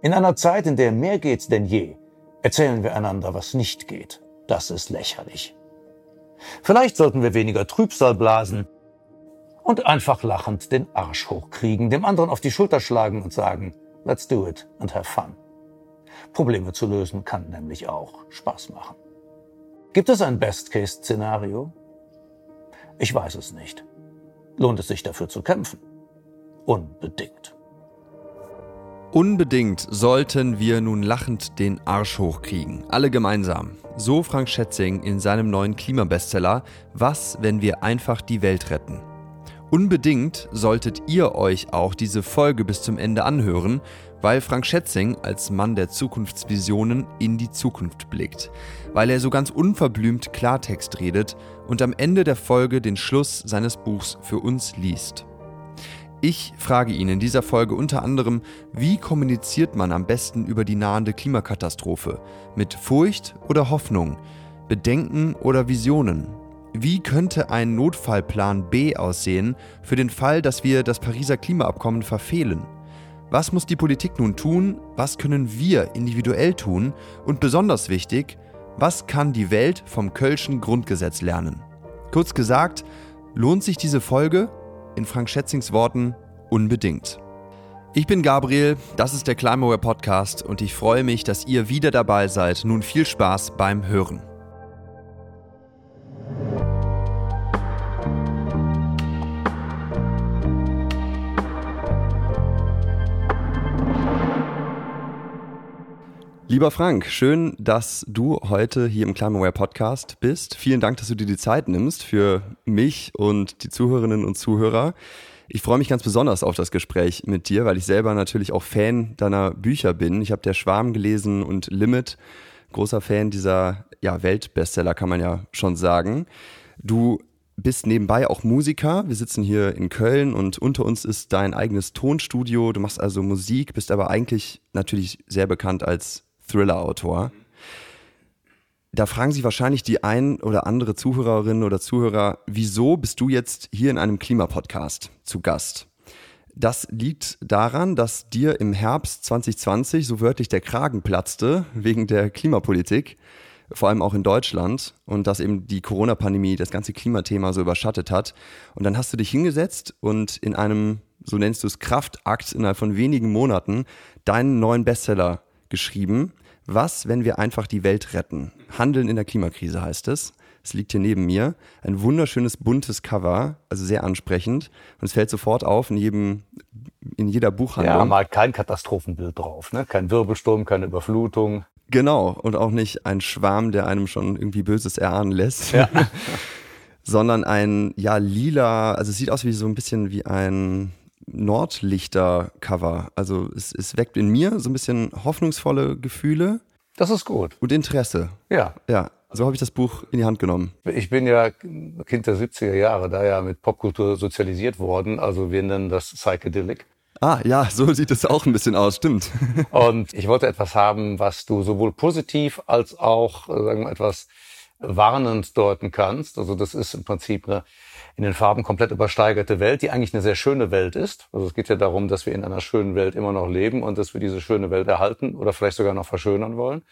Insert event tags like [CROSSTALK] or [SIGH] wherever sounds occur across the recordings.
In einer Zeit, in der mehr geht denn je, erzählen wir einander, was nicht geht. Das ist lächerlich. Vielleicht sollten wir weniger Trübsal blasen und einfach lachend den Arsch hochkriegen, dem anderen auf die Schulter schlagen und sagen, let's do it and have fun. Probleme zu lösen kann nämlich auch Spaß machen. Gibt es ein Best-Case-Szenario? Ich weiß es nicht. Lohnt es sich dafür zu kämpfen? Unbedingt. Unbedingt sollten wir nun lachend den Arsch hochkriegen. Alle gemeinsam. So Frank Schätzing in seinem neuen Klimabestseller Was, wenn wir einfach die Welt retten? Unbedingt solltet ihr euch auch diese Folge bis zum Ende anhören, weil Frank Schätzing als Mann der Zukunftsvisionen in die Zukunft blickt, weil er so ganz unverblümt Klartext redet und am Ende der Folge den Schluss seines Buchs für uns liest. Ich frage ihn in dieser Folge unter anderem, wie kommuniziert man am besten über die nahende Klimakatastrophe? Mit Furcht oder Hoffnung? Bedenken oder Visionen? Wie könnte ein Notfallplan B aussehen für den Fall, dass wir das Pariser Klimaabkommen verfehlen? Was muss die Politik nun tun? Was können wir individuell tun? Und besonders wichtig, was kann die Welt vom Kölschen Grundgesetz lernen? Kurz gesagt, lohnt sich diese Folge? In Frank Schätzings Worten unbedingt. Ich bin Gabriel, das ist der Climaware Podcast und ich freue mich, dass ihr wieder dabei seid. Nun viel Spaß beim Hören. Lieber Frank, schön, dass du heute hier im Climaware Podcast bist. Vielen Dank, dass du dir die Zeit nimmst für mich und die Zuhörerinnen und Zuhörer. Ich freue mich ganz besonders auf das Gespräch mit dir, weil ich selber natürlich auch Fan deiner Bücher bin. Ich habe Der Schwarm gelesen und Limit. Großer Fan dieser ja, Weltbestseller, kann man ja schon sagen. Du bist nebenbei auch Musiker. Wir sitzen hier in Köln und unter uns ist dein eigenes Tonstudio. Du machst also Musik, bist aber eigentlich natürlich sehr bekannt als Thriller-Autor. Da fragen sich wahrscheinlich die ein oder andere Zuhörerin oder Zuhörer, wieso bist du jetzt hier in einem Klimapodcast zu Gast? Das liegt daran, dass dir im Herbst 2020 so wörtlich der Kragen platzte wegen der Klimapolitik, vor allem auch in Deutschland und dass eben die Corona-Pandemie das ganze Klimathema so überschattet hat. Und dann hast du dich hingesetzt und in einem, so nennst du es, Kraftakt innerhalb von wenigen Monaten deinen neuen Bestseller geschrieben. Was, wenn wir einfach die Welt retten? Handeln in der Klimakrise heißt es. Es liegt hier neben mir. Ein wunderschönes buntes Cover, also sehr ansprechend. Und es fällt sofort auf in jedem, in jeder Buchhandlung. Ja, mal kein Katastrophenbild drauf, ne? Kein Wirbelsturm, keine Überflutung. Genau. Und auch nicht ein Schwarm, der einem schon irgendwie Böses erahnen lässt. Ja. [LAUGHS] sondern ein, ja, lila, also es sieht aus wie so ein bisschen wie ein, Nordlichter-Cover. Also es, es weckt in mir so ein bisschen hoffnungsvolle Gefühle. Das ist gut. Und Interesse. Ja. Ja. So habe ich das Buch in die Hand genommen. Ich bin ja Kind der 70er Jahre, da ja mit Popkultur sozialisiert worden. Also wir nennen das Psychedelic. Ah, ja, so sieht es auch ein bisschen aus, stimmt. [LAUGHS] Und ich wollte etwas haben, was du sowohl positiv als auch, sagen wir, etwas warnend deuten kannst. Also das ist im Prinzip eine in den Farben komplett übersteigerte Welt, die eigentlich eine sehr schöne Welt ist. Also es geht ja darum, dass wir in einer schönen Welt immer noch leben und dass wir diese schöne Welt erhalten oder vielleicht sogar noch verschönern wollen.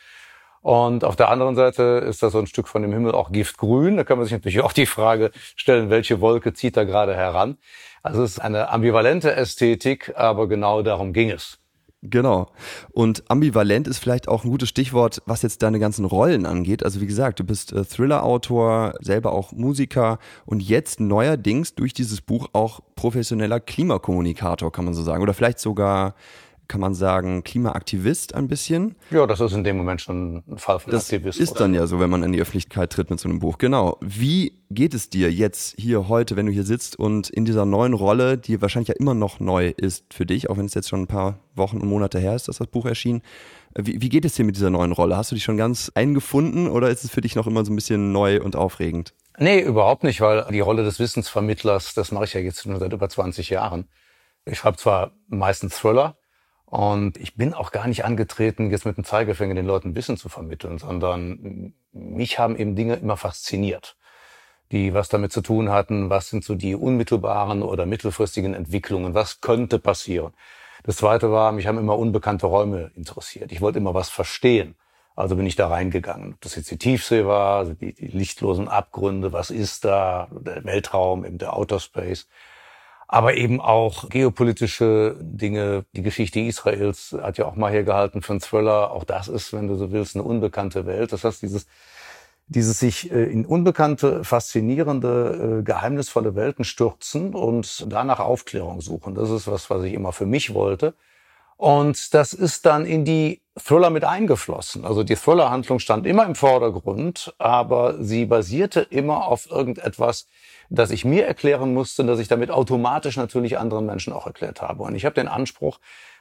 Und auf der anderen Seite ist da so ein Stück von dem Himmel auch giftgrün. Da kann man sich natürlich auch die Frage stellen, welche Wolke zieht da gerade heran. Also es ist eine ambivalente Ästhetik, aber genau darum ging es. Genau. Und ambivalent ist vielleicht auch ein gutes Stichwort, was jetzt deine ganzen Rollen angeht. Also wie gesagt, du bist äh, Thriller-Autor, selber auch Musiker und jetzt neuerdings durch dieses Buch auch professioneller Klimakommunikator, kann man so sagen. Oder vielleicht sogar kann man sagen, Klimaaktivist ein bisschen. Ja, das ist in dem Moment schon ein Fall von das Aktivist. ist dann ja so, wenn man in die Öffentlichkeit tritt mit so einem Buch. Genau. Wie geht es dir jetzt hier heute, wenn du hier sitzt und in dieser neuen Rolle, die wahrscheinlich ja immer noch neu ist für dich, auch wenn es jetzt schon ein paar Wochen und Monate her ist, dass das Buch erschien. Wie, wie geht es dir mit dieser neuen Rolle? Hast du dich schon ganz eingefunden oder ist es für dich noch immer so ein bisschen neu und aufregend? Nee, überhaupt nicht, weil die Rolle des Wissensvermittlers, das mache ich ja jetzt schon seit über 20 Jahren. Ich schreibe zwar meistens Thriller, und ich bin auch gar nicht angetreten, jetzt mit dem Zeigefinger den Leuten Wissen zu vermitteln, sondern mich haben eben Dinge immer fasziniert, die was damit zu tun hatten, was sind so die unmittelbaren oder mittelfristigen Entwicklungen, was könnte passieren. Das zweite war, mich haben immer unbekannte Räume interessiert. Ich wollte immer was verstehen. Also bin ich da reingegangen. Ob das jetzt die Tiefsee war, also die, die lichtlosen Abgründe, was ist da, der Weltraum, eben der Outer Space. Aber eben auch geopolitische Dinge. Die Geschichte Israels hat ja auch mal hergehalten für einen Thriller. Auch das ist, wenn du so willst, eine unbekannte Welt. Das heißt, dieses dieses sich äh, in unbekannte, faszinierende, äh, geheimnisvolle Welten stürzen und danach Aufklärung suchen. Das ist was, was ich immer für mich wollte. Und das ist dann in die Thriller mit eingeflossen. Also die Thriller-Handlung stand immer im Vordergrund, aber sie basierte immer auf irgendetwas, das ich mir erklären musste, dass ich damit automatisch natürlich anderen Menschen auch erklärt habe. Und ich habe den Anspruch,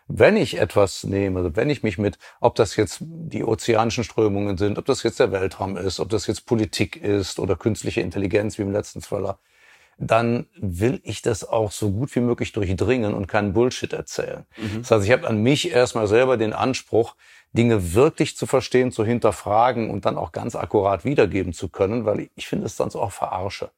wenn ich etwas nehme, also wenn ich mich mit, ob das jetzt die ozeanischen Strömungen sind, ob das jetzt der Weltraum ist, ob das jetzt Politik ist oder künstliche Intelligenz wie im letzten Thriller, dann will ich das auch so gut wie möglich durchdringen und keinen Bullshit erzählen. Mhm. Das heißt, ich habe an mich erstmal selber den Anspruch, Dinge wirklich zu verstehen, zu hinterfragen und dann auch ganz akkurat wiedergeben zu können, weil ich finde es sonst auch verarsche.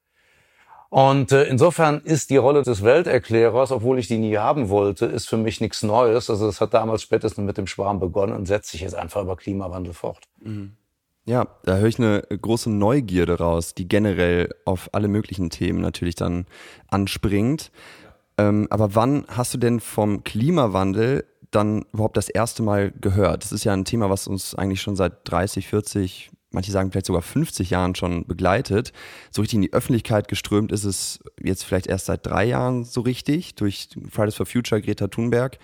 Und äh, insofern ist die Rolle des Welterklärers, obwohl ich die nie haben wollte, ist für mich nichts Neues. Also es hat damals spätestens mit dem Schwarm begonnen und setzt sich jetzt einfach über Klimawandel fort. Mhm. Ja, da höre ich eine große Neugierde raus, die generell auf alle möglichen Themen natürlich dann anspringt. Ähm, aber wann hast du denn vom Klimawandel dann überhaupt das erste Mal gehört? Das ist ja ein Thema, was uns eigentlich schon seit 30, 40, manche sagen vielleicht sogar 50 Jahren schon begleitet. So richtig in die Öffentlichkeit geströmt ist es jetzt vielleicht erst seit drei Jahren so richtig durch Fridays for Future, Greta Thunberg.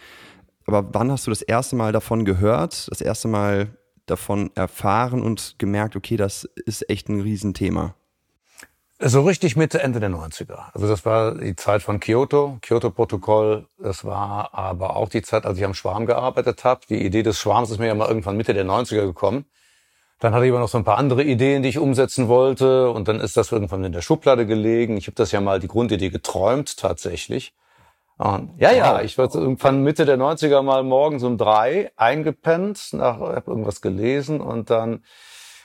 Aber wann hast du das erste Mal davon gehört, das erste Mal davon erfahren und gemerkt, okay, das ist echt ein Riesenthema? So richtig Mitte, Ende der 90er. Also das war die Zeit von Kyoto, Kyoto-Protokoll. Das war aber auch die Zeit, als ich am Schwarm gearbeitet habe. Die Idee des Schwarms ist mir ja mal irgendwann Mitte der 90er gekommen. Dann hatte ich aber noch so ein paar andere Ideen, die ich umsetzen wollte. Und dann ist das irgendwann in der Schublade gelegen. Ich habe das ja mal die Grundidee geträumt tatsächlich. Und ja, ja, ich war irgendwann Mitte der 90er mal morgens um drei eingepennt, nach, hab irgendwas gelesen und dann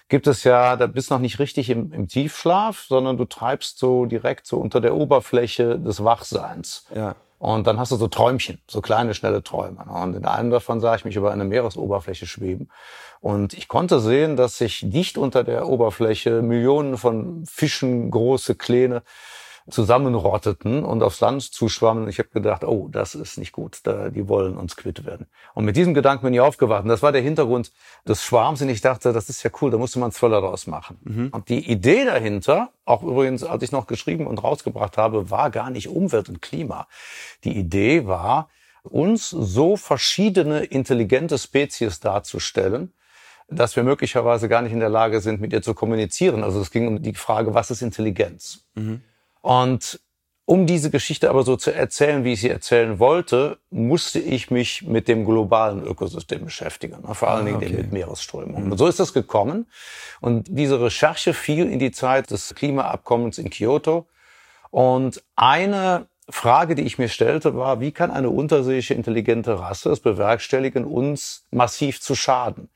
gibt es ja, da bist noch nicht richtig im, im Tiefschlaf, sondern du treibst so direkt so unter der Oberfläche des Wachseins. Ja. Und dann hast du so Träumchen, so kleine, schnelle Träume. Und in einem davon sah ich mich über eine Meeresoberfläche schweben. Und ich konnte sehen, dass sich dicht unter der Oberfläche Millionen von Fischen, große, kleine, zusammenrotteten und aufs Land zuschwammen. Ich habe gedacht, oh, das ist nicht gut, da, die wollen uns quitt werden. Und mit diesem Gedanken bin ich aufgewacht. Und das war der Hintergrund des Schwarms. Und ich dachte, das ist ja cool, da musste man Thriller draus machen. Mhm. Und die Idee dahinter, auch übrigens, als ich noch geschrieben und rausgebracht habe, war gar nicht Umwelt und Klima. Die Idee war, uns so verschiedene intelligente Spezies darzustellen, dass wir möglicherweise gar nicht in der Lage sind, mit ihr zu kommunizieren. Also es ging um die Frage, was ist Intelligenz? Mhm. Und um diese Geschichte aber so zu erzählen, wie ich sie erzählen wollte, musste ich mich mit dem globalen Ökosystem beschäftigen, vor allen ah, Dingen okay. mit Meeresströmungen. Mhm. Und so ist das gekommen. Und diese Recherche fiel in die Zeit des Klimaabkommens in Kyoto. Und eine Frage, die ich mir stellte, war, wie kann eine unterseeische intelligente Rasse es bewerkstelligen, uns massiv zu schaden?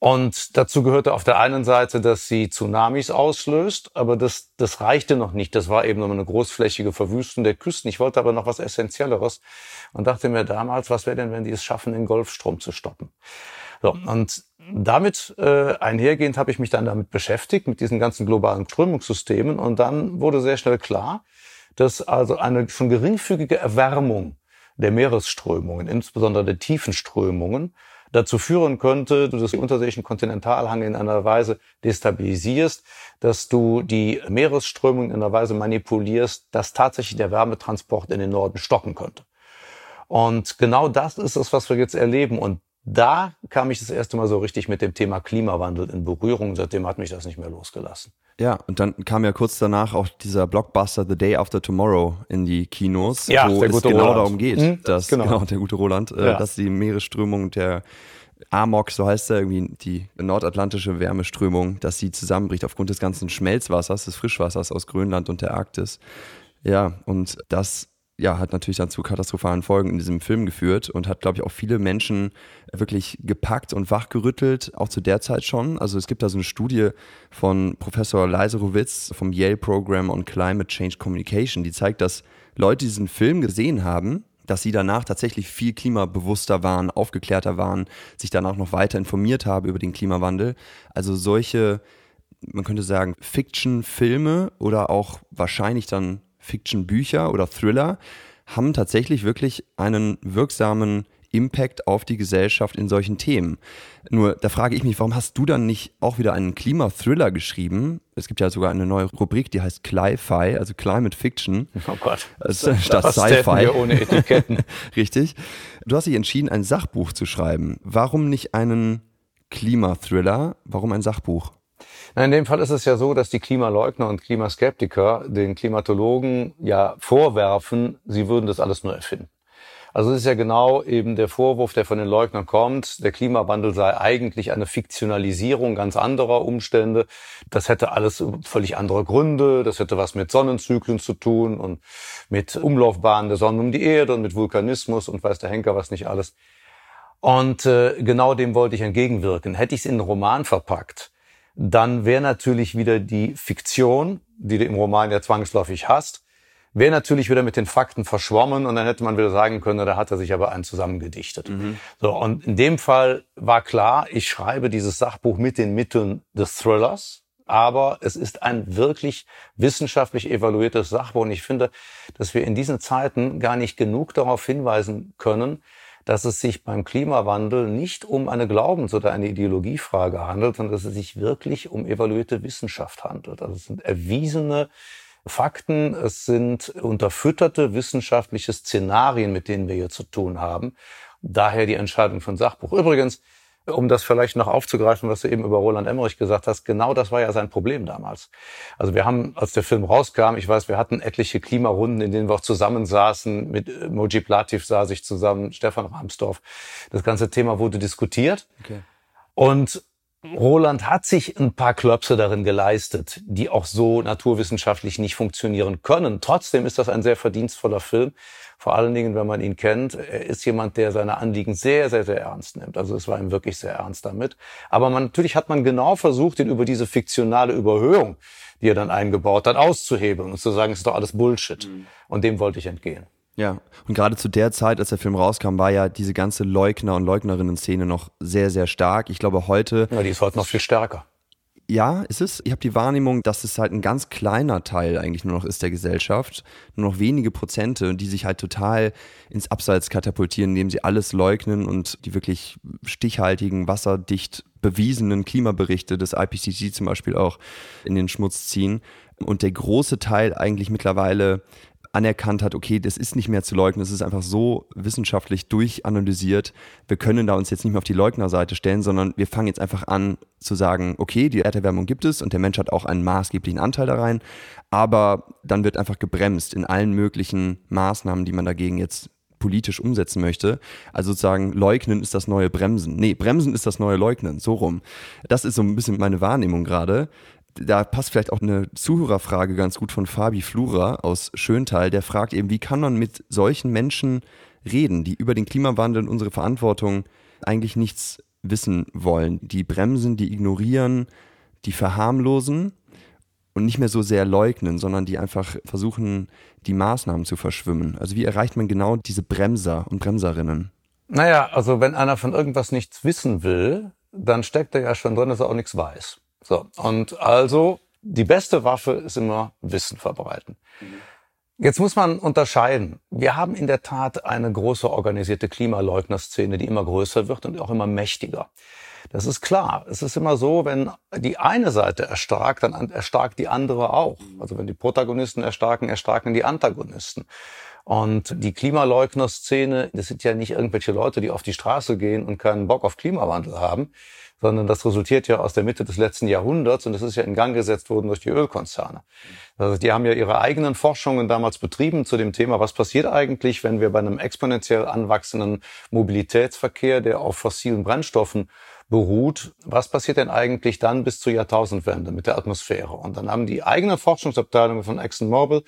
Und dazu gehörte auf der einen Seite, dass sie Tsunamis auslöst, aber das, das reichte noch nicht. Das war eben nur eine großflächige Verwüstung der Küsten. Ich wollte aber noch was Essentielleres und dachte mir damals, was wäre denn, wenn die es schaffen, den Golfstrom zu stoppen? So, und damit äh, einhergehend habe ich mich dann damit beschäftigt, mit diesen ganzen globalen Strömungssystemen. Und dann wurde sehr schnell klar, dass also eine schon geringfügige Erwärmung der Meeresströmungen, insbesondere der Tiefenströmungen, dazu führen könnte, du das unterseeischen Kontinentalhang in einer Weise destabilisierst, dass du die Meeresströmung in einer Weise manipulierst, dass tatsächlich der Wärmetransport in den Norden stocken könnte. Und genau das ist es, was wir jetzt erleben. Und da kam ich das erste Mal so richtig mit dem Thema Klimawandel in Berührung. Seitdem hat mich das nicht mehr losgelassen. Ja, und dann kam ja kurz danach auch dieser Blockbuster The Day After Tomorrow in die Kinos, ja, wo es genau Roland. darum geht, hm, dass genau. genau. der gute Roland, äh, ja. dass die Meeresströmung der Amok, so heißt er irgendwie, die nordatlantische Wärmeströmung, dass sie zusammenbricht aufgrund des ganzen Schmelzwassers, des Frischwassers aus Grönland und der Arktis. Ja, und das ja, hat natürlich dann zu katastrophalen Folgen in diesem Film geführt und hat, glaube ich, auch viele Menschen wirklich gepackt und wachgerüttelt, auch zu der Zeit schon. Also es gibt da so eine Studie von Professor Leiserowitz vom Yale Program on Climate Change Communication, die zeigt, dass Leute diesen Film gesehen haben, dass sie danach tatsächlich viel klimabewusster waren, aufgeklärter waren, sich danach noch weiter informiert haben über den Klimawandel. Also solche, man könnte sagen, Fiction-Filme oder auch wahrscheinlich dann Fiction-Bücher oder Thriller haben tatsächlich wirklich einen wirksamen Impact auf die Gesellschaft in solchen Themen. Nur da frage ich mich, warum hast du dann nicht auch wieder einen Klimathriller geschrieben? Es gibt ja sogar eine neue Rubrik, die heißt Cli-Fi, also Climate Fiction. Oh Gott. Statt Sci-Fi. ohne Etiketten. [LAUGHS] Richtig. Du hast dich entschieden, ein Sachbuch zu schreiben. Warum nicht einen Klimathriller? Warum ein Sachbuch? Na, in dem Fall ist es ja so, dass die Klimaleugner und Klimaskeptiker den Klimatologen ja vorwerfen, sie würden das alles nur erfinden. Also es ist ja genau eben der Vorwurf, der von den Leugnern kommt, der Klimawandel sei eigentlich eine Fiktionalisierung ganz anderer Umstände. Das hätte alles völlig andere Gründe, das hätte was mit Sonnenzyklen zu tun und mit Umlaufbahnen der Sonne um die Erde und mit Vulkanismus und weiß der Henker was nicht alles. Und äh, genau dem wollte ich entgegenwirken. Hätte ich es in einen Roman verpackt, dann wäre natürlich wieder die Fiktion, die du im Roman ja zwangsläufig hast, wäre natürlich wieder mit den Fakten verschwommen und dann hätte man wieder sagen können, da hat er sich aber einen zusammengedichtet. Mhm. So, und in dem Fall war klar, ich schreibe dieses Sachbuch mit den Mitteln des Thrillers, aber es ist ein wirklich wissenschaftlich evaluiertes Sachbuch und ich finde, dass wir in diesen Zeiten gar nicht genug darauf hinweisen können, dass es sich beim Klimawandel nicht um eine Glaubens- oder eine Ideologiefrage handelt, sondern dass es sich wirklich um evaluierte Wissenschaft handelt. Also es sind erwiesene Fakten, es sind unterfütterte wissenschaftliche Szenarien, mit denen wir hier zu tun haben. Daher die Entscheidung von Sachbuch. Übrigens, um das vielleicht noch aufzugreifen, was du eben über Roland Emmerich gesagt hast, genau das war ja sein Problem damals. Also wir haben, als der Film rauskam, ich weiß, wir hatten etliche Klimarunden, in denen wir auch zusammensaßen, mit äh, Moji Plativ saß ich zusammen, Stefan Rahmsdorf. Das ganze Thema wurde diskutiert. Okay. Und Roland hat sich ein paar Klöpse darin geleistet, die auch so naturwissenschaftlich nicht funktionieren können. Trotzdem ist das ein sehr verdienstvoller Film. Vor allen Dingen, wenn man ihn kennt. Er ist jemand, der seine Anliegen sehr, sehr, sehr ernst nimmt. Also es war ihm wirklich sehr ernst damit. Aber man, natürlich hat man genau versucht, ihn über diese fiktionale Überhöhung, die er dann eingebaut hat, auszuhebeln und zu sagen, es ist doch alles Bullshit. Mhm. Und dem wollte ich entgehen. Ja, und gerade zu der Zeit, als der Film rauskam, war ja diese ganze Leugner- und Leugnerinnen-Szene noch sehr, sehr stark. Ich glaube, heute. Ja, die ist heute noch viel stärker. Ja, ist es. Ich habe die Wahrnehmung, dass es halt ein ganz kleiner Teil eigentlich nur noch ist der Gesellschaft. Nur noch wenige Prozente, die sich halt total ins Abseits katapultieren, indem sie alles leugnen und die wirklich stichhaltigen, wasserdicht bewiesenen Klimaberichte des IPCC zum Beispiel auch in den Schmutz ziehen. Und der große Teil eigentlich mittlerweile anerkannt hat, okay, das ist nicht mehr zu leugnen, es ist einfach so wissenschaftlich durchanalysiert, wir können da uns jetzt nicht mehr auf die Leugnerseite stellen, sondern wir fangen jetzt einfach an zu sagen, okay, die Erderwärmung gibt es und der Mensch hat auch einen maßgeblichen Anteil da rein, aber dann wird einfach gebremst in allen möglichen Maßnahmen, die man dagegen jetzt politisch umsetzen möchte. Also sozusagen leugnen ist das neue Bremsen. Nee, Bremsen ist das neue Leugnen, so rum. Das ist so ein bisschen meine Wahrnehmung gerade da passt vielleicht auch eine Zuhörerfrage ganz gut von Fabi Flura aus Schöntal, der fragt eben, wie kann man mit solchen Menschen reden, die über den Klimawandel und unsere Verantwortung eigentlich nichts wissen wollen, die bremsen, die ignorieren, die verharmlosen und nicht mehr so sehr leugnen, sondern die einfach versuchen, die Maßnahmen zu verschwimmen. Also wie erreicht man genau diese Bremser und Bremserinnen? Naja, also wenn einer von irgendwas nichts wissen will, dann steckt er ja schon drin, dass er auch nichts weiß. So, und also die beste Waffe ist immer Wissen verbreiten. Jetzt muss man unterscheiden. Wir haben in der Tat eine große organisierte Klimaleugnerszene, die immer größer wird und auch immer mächtiger. Das ist klar. Es ist immer so, wenn die eine Seite erstarkt, dann erstarkt die andere auch. Also wenn die Protagonisten erstarken, erstarken die Antagonisten. Und die Klimaleugnerszene, das sind ja nicht irgendwelche Leute, die auf die Straße gehen und keinen Bock auf Klimawandel haben, sondern das resultiert ja aus der Mitte des letzten Jahrhunderts und das ist ja in Gang gesetzt worden durch die Ölkonzerne. Also die haben ja ihre eigenen Forschungen damals betrieben zu dem Thema, was passiert eigentlich, wenn wir bei einem exponentiell anwachsenden Mobilitätsverkehr, der auf fossilen Brennstoffen beruht, was passiert denn eigentlich dann bis zur Jahrtausendwende mit der Atmosphäre? Und dann haben die eigenen Forschungsabteilungen von ExxonMobil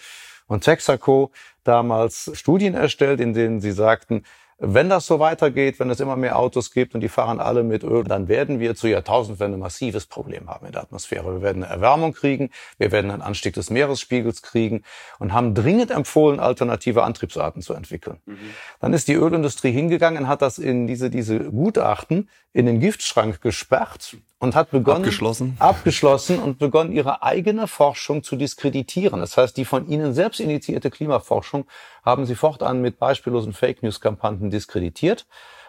und Texaco damals Studien erstellt, in denen sie sagten, Wenn das so weitergeht, wenn es immer mehr Autos gibt und die fahren alle mit Öl, dann werden wir zur Jahrtausendwende ein massives Problem haben in der Atmosphäre. Wir werden eine Erwärmung kriegen, wir werden einen Anstieg des Meeresspiegels kriegen und haben dringend empfohlen, alternative Antriebsarten zu entwickeln. Mhm. Dann ist die Ölindustrie hingegangen, hat das in diese, diese Gutachten in den Giftschrank gesperrt und hat begonnen, abgeschlossen. abgeschlossen und begonnen, ihre eigene Forschung zu diskreditieren. Das heißt, die von ihnen selbst initiierte Klimaforschung haben sie fortan mit beispiellosen Fake News Kampagnen diskreditiert.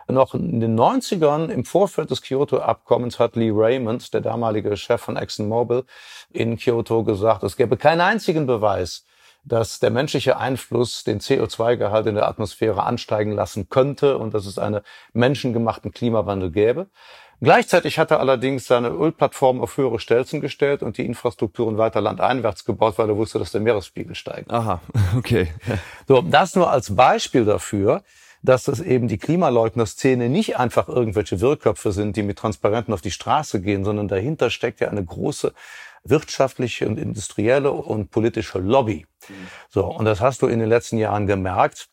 Noch in den 90ern, im Vorfeld des Kyoto-Abkommens, hat Lee Raymond, der damalige Chef von ExxonMobil in Kyoto, gesagt, es gäbe keinen einzigen Beweis, dass der menschliche Einfluss den CO2-Gehalt in der Atmosphäre ansteigen lassen könnte und dass es einen menschengemachten Klimawandel gäbe. Gleichzeitig hat er allerdings seine Ölplattform auf höhere Stelzen gestellt und die Infrastrukturen weiter landeinwärts gebaut, weil er wusste, dass der Meeresspiegel steigt. Aha, [LAUGHS] okay. So, das nur als Beispiel dafür, dass das eben die Klimaleugner-Szene nicht einfach irgendwelche Wirrköpfe sind, die mit Transparenten auf die Straße gehen, sondern dahinter steckt ja eine große wirtschaftliche und industrielle und politische Lobby. So, und das hast du in den letzten Jahren gemerkt.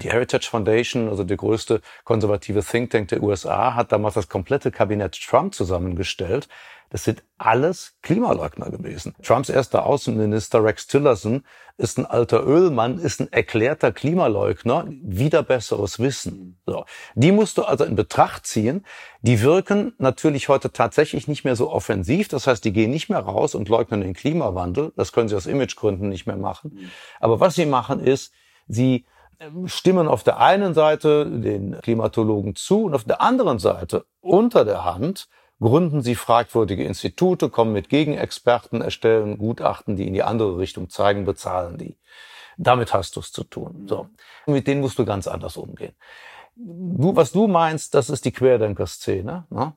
Die Heritage Foundation, also der größte konservative Think Tank der USA, hat damals das komplette Kabinett Trump zusammengestellt. Das sind alles Klimaleugner gewesen. Trumps erster Außenminister Rex Tillerson ist ein alter Ölmann, ist ein erklärter Klimaleugner, wieder besseres Wissen. So. Die musst du also in Betracht ziehen. Die wirken natürlich heute tatsächlich nicht mehr so offensiv. Das heißt, die gehen nicht mehr raus und leugnen den Klimawandel. Das können sie aus Imagegründen nicht mehr machen. Aber was sie machen ist, sie stimmen auf der einen Seite den Klimatologen zu und auf der anderen Seite unter der Hand gründen sie fragwürdige Institute, kommen mit Gegenexperten, erstellen Gutachten, die in die andere Richtung zeigen, bezahlen die. Damit hast du es zu tun. So. Mit denen musst du ganz anders umgehen. Du, was du meinst, das ist die Querdenker-Szene. Ne?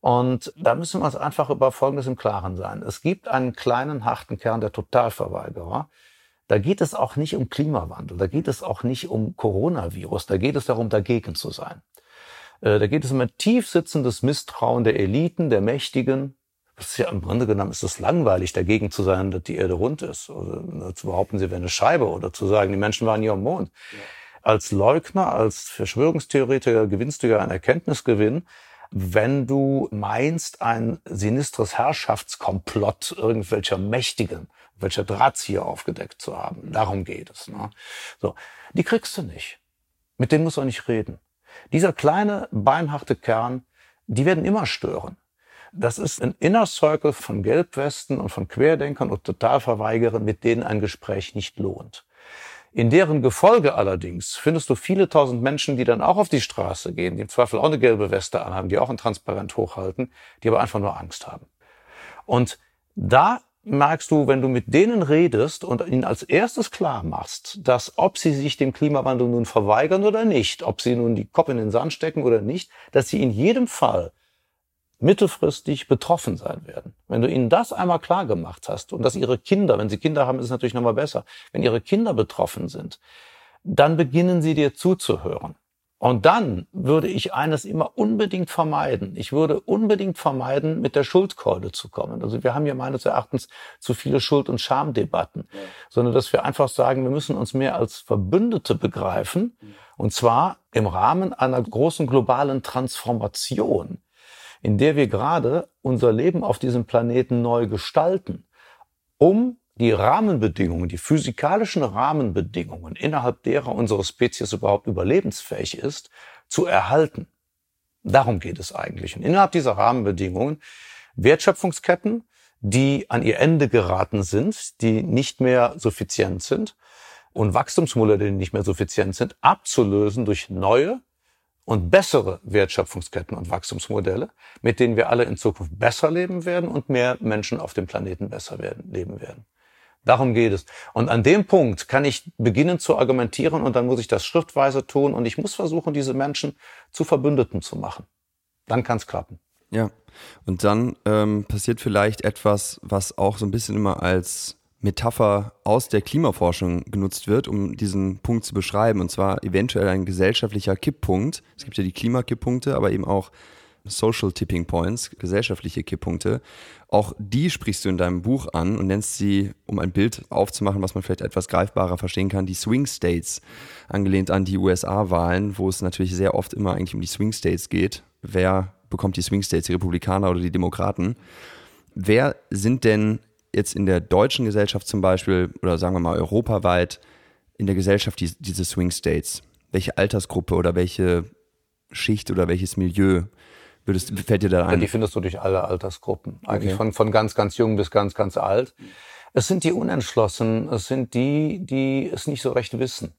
Und da müssen wir uns einfach über Folgendes im Klaren sein. Es gibt einen kleinen, harten Kern der Totalverweigerer, da geht es auch nicht um Klimawandel, da geht es auch nicht um Coronavirus, da geht es darum, dagegen zu sein. Äh, da geht es um ein tief sitzendes Misstrauen der Eliten, der Mächtigen. Das ist ja im Grunde genommen ist es langweilig, dagegen zu sein, dass die Erde rund ist. Oder zu behaupten, sie wäre eine Scheibe oder zu sagen, die Menschen waren hier am Mond. Ja. Als Leugner, als Verschwörungstheoretiker gewinnst du ja einen Erkenntnisgewinn, wenn du meinst, ein sinistres Herrschaftskomplott irgendwelcher Mächtigen welcher Drahtzieher aufgedeckt zu haben. Darum geht es. Ne? So, die kriegst du nicht. Mit denen musst du auch nicht reden. Dieser kleine, beinharte Kern, die werden immer stören. Das ist ein Inner Circle von Gelbwesten und von Querdenkern und Totalverweigerern, mit denen ein Gespräch nicht lohnt. In deren Gefolge allerdings findest du viele tausend Menschen, die dann auch auf die Straße gehen, die im Zweifel auch eine gelbe Weste anhaben, die auch ein Transparent hochhalten, die aber einfach nur Angst haben. Und da merkst du, wenn du mit denen redest und ihnen als erstes klar machst, dass ob sie sich dem Klimawandel nun verweigern oder nicht, ob sie nun die Kopf in den Sand stecken oder nicht, dass sie in jedem Fall mittelfristig betroffen sein werden. Wenn du ihnen das einmal klar gemacht hast und dass ihre Kinder, wenn sie Kinder haben, ist es natürlich nochmal besser, wenn ihre Kinder betroffen sind, dann beginnen sie dir zuzuhören. Und dann würde ich eines immer unbedingt vermeiden. Ich würde unbedingt vermeiden, mit der Schuldkeule zu kommen. Also wir haben hier meines Erachtens zu viele Schuld- und Schamdebatten, ja. sondern dass wir einfach sagen, wir müssen uns mehr als Verbündete begreifen. Und zwar im Rahmen einer großen globalen Transformation, in der wir gerade unser Leben auf diesem Planeten neu gestalten, um die Rahmenbedingungen, die physikalischen Rahmenbedingungen, innerhalb derer unsere Spezies überhaupt überlebensfähig ist, zu erhalten. Darum geht es eigentlich. Und innerhalb dieser Rahmenbedingungen Wertschöpfungsketten, die an ihr Ende geraten sind, die nicht mehr suffizient sind und Wachstumsmodelle, die nicht mehr suffizient sind, abzulösen durch neue, und bessere Wertschöpfungsketten und Wachstumsmodelle, mit denen wir alle in Zukunft besser leben werden und mehr Menschen auf dem Planeten besser werden, leben werden. Darum geht es. Und an dem Punkt kann ich beginnen zu argumentieren und dann muss ich das schriftweise tun und ich muss versuchen, diese Menschen zu Verbündeten zu machen. Dann kann es klappen. Ja. Und dann ähm, passiert vielleicht etwas, was auch so ein bisschen immer als Metapher aus der Klimaforschung genutzt wird, um diesen Punkt zu beschreiben. Und zwar eventuell ein gesellschaftlicher Kipppunkt. Es gibt ja die Klimakipppunkte, aber eben auch Social Tipping Points, gesellschaftliche Kipppunkte. Auch die sprichst du in deinem Buch an und nennst sie, um ein Bild aufzumachen, was man vielleicht etwas greifbarer verstehen kann, die Swing States, angelehnt an die USA-Wahlen, wo es natürlich sehr oft immer eigentlich um die Swing States geht. Wer bekommt die Swing States, die Republikaner oder die Demokraten? Wer sind denn jetzt in der deutschen Gesellschaft zum Beispiel oder sagen wir mal europaweit in der Gesellschaft die, diese Swing States? Welche Altersgruppe oder welche Schicht oder welches Milieu würdest, fällt dir da ein? Ja, die findest du durch alle Altersgruppen. Eigentlich okay. von, von ganz, ganz jung bis ganz, ganz alt. Es sind die Unentschlossenen, es sind die, die es nicht so recht wissen.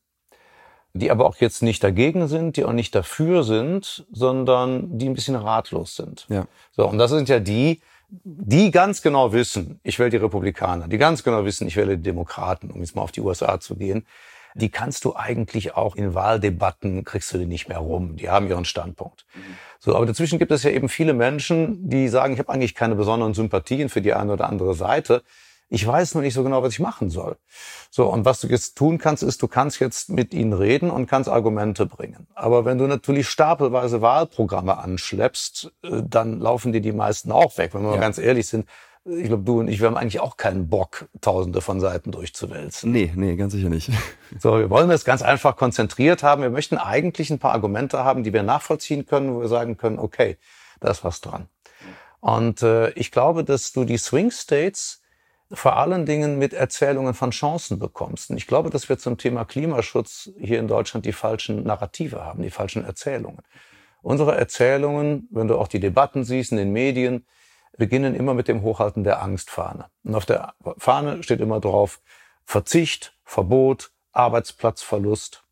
Die aber auch jetzt nicht dagegen sind, die auch nicht dafür sind, sondern die ein bisschen ratlos sind. Ja. So, und das sind ja die, die ganz genau wissen, ich wähle die Republikaner, die ganz genau wissen, ich wähle die Demokraten, um jetzt mal auf die USA zu gehen, die kannst du eigentlich auch in Wahldebatten, kriegst du die nicht mehr rum. Die haben ihren Standpunkt. So, aber dazwischen gibt es ja eben viele Menschen, die sagen, ich habe eigentlich keine besonderen Sympathien für die eine oder andere Seite. Ich weiß nur nicht so genau, was ich machen soll. So, und was du jetzt tun kannst, ist, du kannst jetzt mit ihnen reden und kannst Argumente bringen. Aber wenn du natürlich stapelweise Wahlprogramme anschleppst, äh, dann laufen dir die meisten auch weg. Wenn wir ja. mal ganz ehrlich sind, ich glaube, du und ich, wir haben eigentlich auch keinen Bock, tausende von Seiten durchzuwälzen. Nee, nee, ganz sicher nicht. [LAUGHS] So, wir wollen das ganz einfach konzentriert haben. Wir möchten eigentlich ein paar Argumente haben, die wir nachvollziehen können, wo wir sagen können, okay, da ist was dran. Und äh, ich glaube, dass du die Swing States vor allen Dingen mit Erzählungen von Chancen bekommst. Und ich glaube, dass wir zum Thema Klimaschutz hier in Deutschland die falschen Narrative haben, die falschen Erzählungen. Unsere Erzählungen, wenn du auch die Debatten siehst in den Medien, beginnen immer mit dem Hochhalten der Angstfahne. Und auf der Fahne steht immer drauf Verzicht, Verbot, Arbeitsplatzverlust.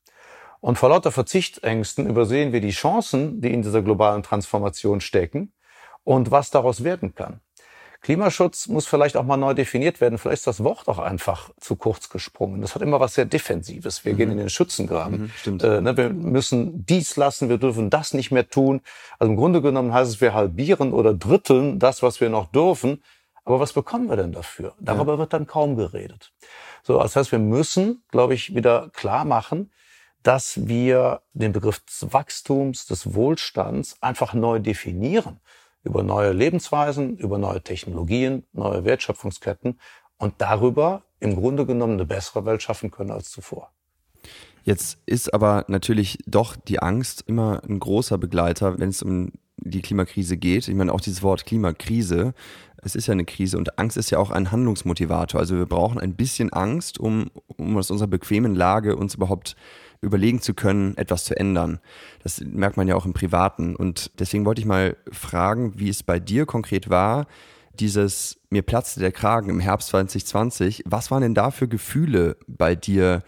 Und vor lauter Verzichtsängsten übersehen wir die Chancen, die in dieser globalen Transformation stecken und was daraus werden kann. Klimaschutz muss vielleicht auch mal neu definiert werden. Vielleicht ist das Wort auch einfach zu kurz gesprungen. Das hat immer was sehr Defensives. Wir mhm. gehen in den Schützengraben. Mhm, stimmt. Äh, ne, wir müssen dies lassen, wir dürfen das nicht mehr tun. Also im Grunde genommen heißt es, wir halbieren oder dritteln das, was wir noch dürfen. Aber was bekommen wir denn dafür? Darüber ja. wird dann kaum geredet. So, das heißt, wir müssen, glaube ich, wieder klar machen, dass wir den Begriff des Wachstums, des Wohlstands einfach neu definieren über neue Lebensweisen, über neue Technologien, neue Wertschöpfungsketten und darüber im Grunde genommen eine bessere Welt schaffen können als zuvor. Jetzt ist aber natürlich doch die Angst immer ein großer Begleiter, wenn es um die Klimakrise geht. Ich meine, auch dieses Wort Klimakrise, es ist ja eine Krise und Angst ist ja auch ein Handlungsmotivator. Also wir brauchen ein bisschen Angst, um, um aus unserer bequemen Lage uns überhaupt überlegen zu können, etwas zu ändern. Das merkt man ja auch im Privaten. Und deswegen wollte ich mal fragen, wie es bei dir konkret war, dieses mir platzte der Kragen im Herbst 2020. Was waren denn da für Gefühle bei dir,